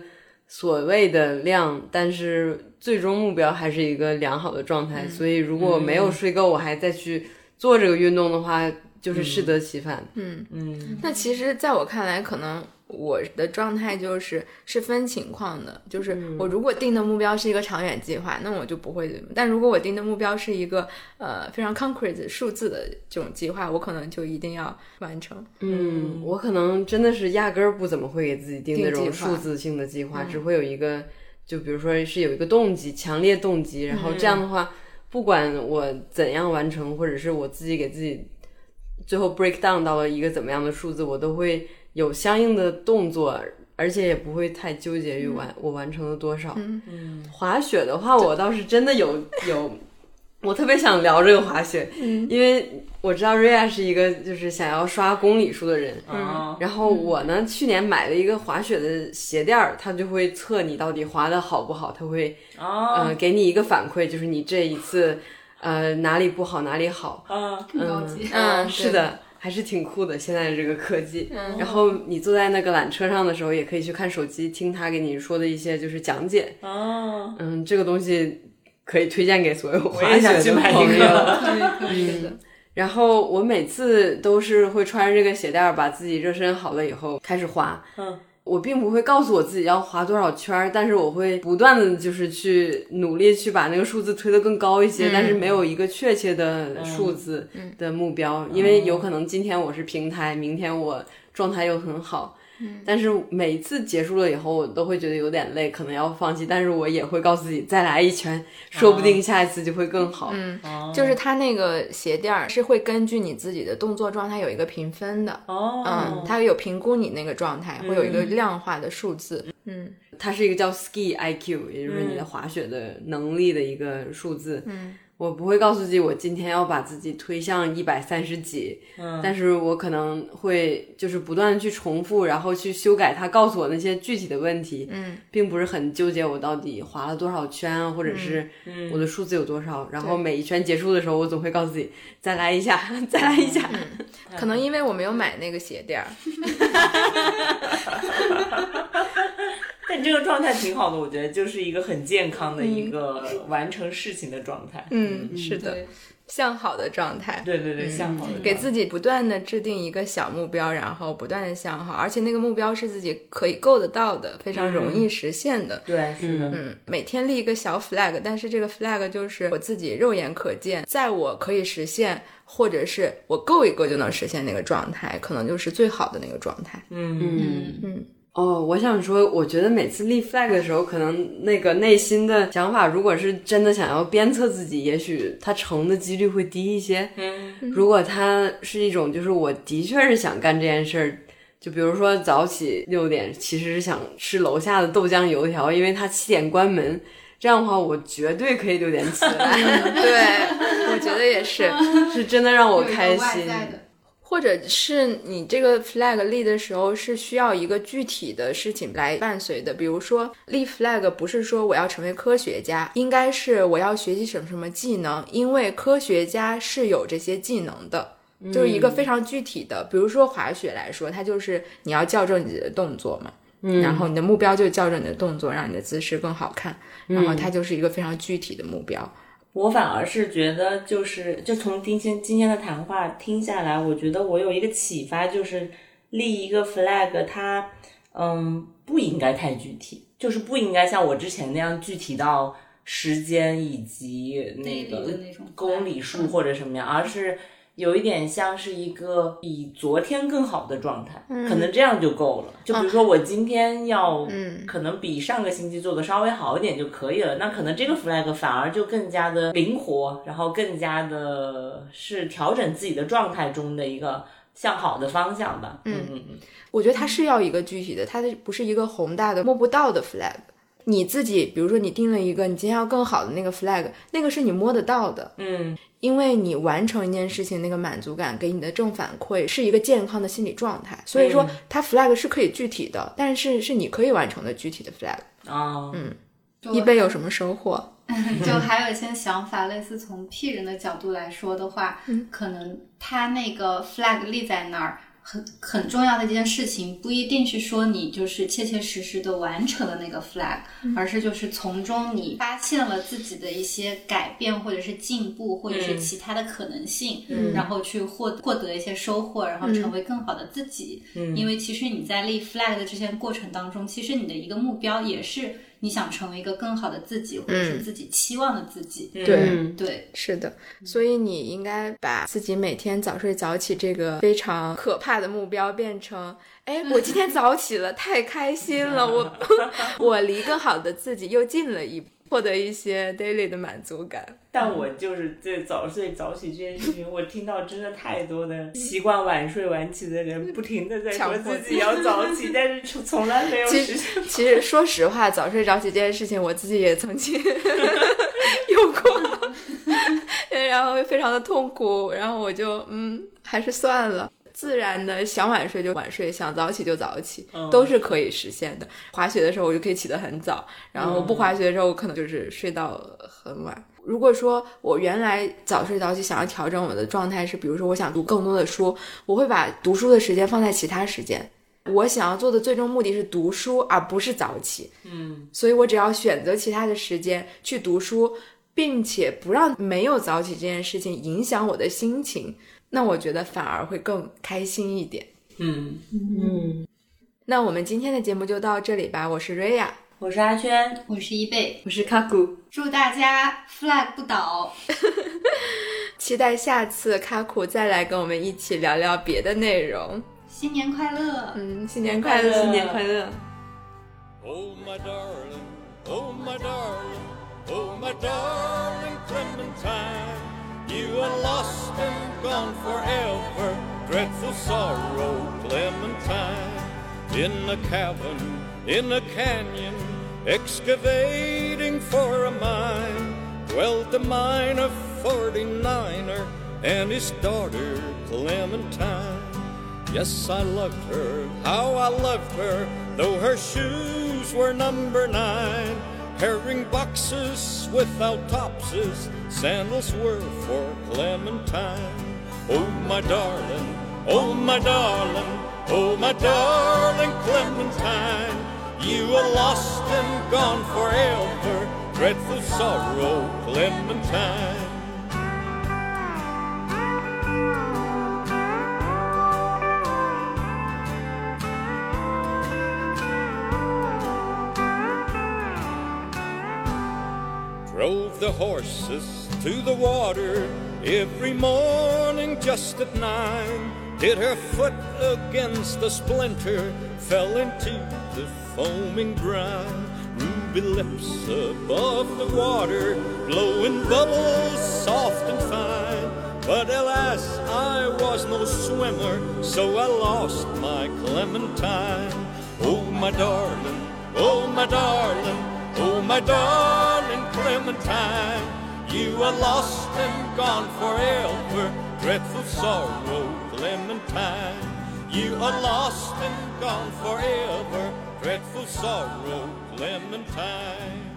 Speaker 4: 所谓的量，但是最终目标还是一个良好的状态。所以如果没有睡够，我还再去做这个运动的话，就是适得其反。
Speaker 1: 嗯
Speaker 2: 嗯，
Speaker 1: 那其实，在我看来，可能我的状态就是是分情况的，就是我如果定的目标是一个长远计划，那我就不会；但如果我定的目标是一个呃非常 concrete 数字的这种计划，我可能就一定要完成。
Speaker 4: 嗯，我可能真的是压根儿不怎么会给自己定那种数字性的计划，只会有一个，就比如说是有一个动机，强烈动机，然后这样的话，不管我怎样完成，或者是我自己给自己最后 break down 到了一个怎么样的数字，我都会有相应的动作。而且也不会太纠结于完、我完成了多少。
Speaker 2: 嗯，
Speaker 4: 滑雪的话，我倒是真的有有，我特别想聊这个滑雪，因为我知道瑞亚是一个就是想要刷公里数的人，
Speaker 2: 啊，
Speaker 4: 然后我呢，去年买了一个滑雪的鞋垫儿，它就会测你到底滑的好不好，它会
Speaker 2: 啊
Speaker 4: 呃给你一个反馈，就是你这一次呃哪里不好哪里好。
Speaker 2: 嗯，
Speaker 3: 更高级。
Speaker 1: 嗯，
Speaker 4: 是的，还是挺酷的。现在这个科技，然后你坐在那个缆车上的时候，也可以去看手机，听他给你说的一些就是讲解。
Speaker 2: 哦，
Speaker 4: 嗯，这个东西可以推荐给所有滑
Speaker 2: 也想去
Speaker 4: 雪的朋友。(laughs)
Speaker 1: 是的，
Speaker 4: 然后我每次都是会穿着这个鞋垫儿，把自己热身好了以后开始滑。
Speaker 2: 嗯，
Speaker 4: 我并不会告诉我自己要划多少圈儿，但是我会不断的就是去努力去把那个数字推得更高一些，但是没有一个确切的数字的目标，因为有可能今天我是平台，明天我状态又很好。但是每次结束了以后，我都会觉得有点累，可能要放弃。但是我也会告诉自己再来一圈，说不定下一次就会更好。
Speaker 1: 嗯，就是它那个鞋垫儿是会根据你自己的动作状态有一个评分的。
Speaker 2: 哦，
Speaker 1: 嗯，它有评估你那个状态，会有一个量化的数字。嗯
Speaker 4: 它是一个叫 Ski IQ，也就是你的滑雪的能力的一个数字。
Speaker 1: 嗯，
Speaker 4: 我不会告诉自己我今天要把自己推向一百三十几，
Speaker 2: 嗯
Speaker 4: 但是我可能会就是不断的去重复，然后去修改它告诉我那些具体的问题，
Speaker 1: 嗯，
Speaker 4: 并不是很纠结我到底划了多少圈，或者是我的数字有多少。然后每一圈结束的时候，我总会告诉自己再来一下，再来一下。(laughs)
Speaker 1: 可能因为我没有买那个鞋垫儿。(laughs) (laughs)
Speaker 2: 但这个状态挺好的，我觉得就是一个很健康的一个完成事情的状态。
Speaker 1: 嗯，是的，向好的状态。
Speaker 2: 对对对，向好的
Speaker 1: 给自己不断的制定一个小目标，然后不断的向好，而且那个目标是自己可以够得到的，非常容易实现的。
Speaker 2: 对是的，
Speaker 1: 嗯，每天立一个小 flag，但是这个 flag 就是我自己肉眼可见，在我可以实现，或者是我够一够就能实现那个状态，可能就是最好的那个状态。
Speaker 2: 嗯。
Speaker 4: 嗯。
Speaker 1: 嗯
Speaker 4: 哦，我想说，我觉得每次立 flag 的时候，可能那个内心的想法，如果是真的想要鞭策自己，也许它成的几率会低一些。
Speaker 2: 嗯
Speaker 4: 如果它是一种，就是我的确是想干这件事儿，就比如说早起六点，其实是想吃楼下的豆浆油条，因为它七点关门。这样的话，我绝对可以六点起来。(laughs)
Speaker 1: 对，我觉得也是，
Speaker 4: 是真的让我开心。
Speaker 1: 或者是你这个 flag 立的时候是需要一个具体的事情来伴随的，比如说立 flag 不是说我要成为科学家，应该是我要学习什么什么技能，因为科学家是有这些技能的。就是一个非常具体的，比如说滑雪来说，它就是你要校正你的动作嘛，然后你的目标就是校正你的动作，让你的姿势更好看，然后它就是一个非常具体的目标。
Speaker 2: 我反而是觉得，就是就从今天今天的谈话听下来，我觉得我有一个启发，就是立一个 flag，它嗯不应该太具体，就是不应该像我之前那样具体到时间以及那个公里数或者什么样，而是有一点像是一个比昨天更好的状态，可能这样就够了。就比如说我今天要，可能比上个星期做的稍微好一点就可以了。那可能这个 flag 反而就更加的灵活，然后更加的是调整自己的状态中的一个向好的方向吧。嗯嗯嗯。
Speaker 1: 我觉得它是要一个具体的，它的不是一个宏大的摸不到的 flag。你自己，比如说你定了一个你今天要更好的那个 flag，那个是你摸得到的，
Speaker 2: 嗯
Speaker 1: 因为你完成一件事情那个满足感给你的正反馈是一个健康的心理状态。所以说，它 flag 是可以具体的，但是是你可以完成的具体的 flag。
Speaker 2: 哦，
Speaker 3: 嗯
Speaker 1: 一杯有什么收获？(laughs) (laughs)
Speaker 3: 就还有一些想法，类似从 P 人的角度来说的话，可能他那个 flag 立在那儿，很很重要的一件事情，不一定是说你就是切切实实的完成了那个 flag，、而是就是从中你发现了自己的一些改变，或者是进步，或者是其他的可能性，然后去获获得一些收获，然后成为更好的自己。因为其实你在立 flag 的这些过程当中，其实你的一个目标也是你想成为一个更好的自己，或者是自己期望的自己。
Speaker 1: 对。
Speaker 2: 嗯
Speaker 3: 对，
Speaker 1: 是的，所以你应该把自己每天早睡早起这个非常可怕的目标变成，哎，我今天早起了，太开心了，我 (laughs) 我离更好的自己又近了一步，获得一些 daily 的满足感。
Speaker 2: 但我就是对早睡早起这件事情，我听到真的太多的习惯晚睡晚起的人，不停的在说自己要早起，(laughs) 但是从从来没有
Speaker 1: 其实
Speaker 2: 实现。
Speaker 1: 其实说实话，早睡早起这件事情，我自己也曾经 (laughs) 有过，(laughs) 然后非常的痛苦，然后我就嗯，还是算了。自然的想晚睡就晚睡，想早起就早起，都是可以实现的。滑雪的时候我就可以起得很早，然后不滑雪的时候我可能就是睡到很晚。如果说我原来早睡早起想要调整我的状态是，比如说我想读更多的书，我会把读书的时间放在其他时间。我想要做的最终目的是读书，而不是早起。
Speaker 2: 嗯，
Speaker 1: 所以我只要选择其他的时间去读书，并且不让没有早起这件事情影响我的心情，那我觉得反而会更开心一点。
Speaker 2: 嗯，
Speaker 4: 嗯，
Speaker 1: 那我们今天的节目就到这里吧，我是瑞亚，
Speaker 2: 我是阿圈，
Speaker 3: 我是一贝，
Speaker 4: 我是卡古，
Speaker 3: 祝大家 flag 不倒。(laughs)
Speaker 1: 期待下次卡古再来跟我们一起聊聊别的内容。
Speaker 3: 新年快乐！
Speaker 1: 嗯，新年快乐，
Speaker 4: 新年快乐。
Speaker 5: Oh, my darling, oh, my darling, oh, my darling Clementine. You are lost and gone forever. Dreadful sorrow, Clementine. In a cavern, in a canyon, excavating for a mine, dwelt a miner, 49er, and his daughter, Clementine. Yes, I loved her, how I loved her, though her shoes were number nine. Herring boxes without topses, sandals were for Clementine. Oh, my darling, oh, my darling, oh, my darling Clementine. You are lost and gone forever, dreadful sorrow, Clementine. The horses to the water every morning just at nine. Hit her foot against the splinter, fell into the foaming brine. Ruby lips above the water, blowing bubbles soft and fine. But alas, I was no swimmer, so I lost my Clementine. Oh, my darling, oh, my darling, oh, my darling Clementine. You are lost and gone forever, dreadful sorrow, Clementine. You are lost and gone forever, dreadful sorrow, Clementine.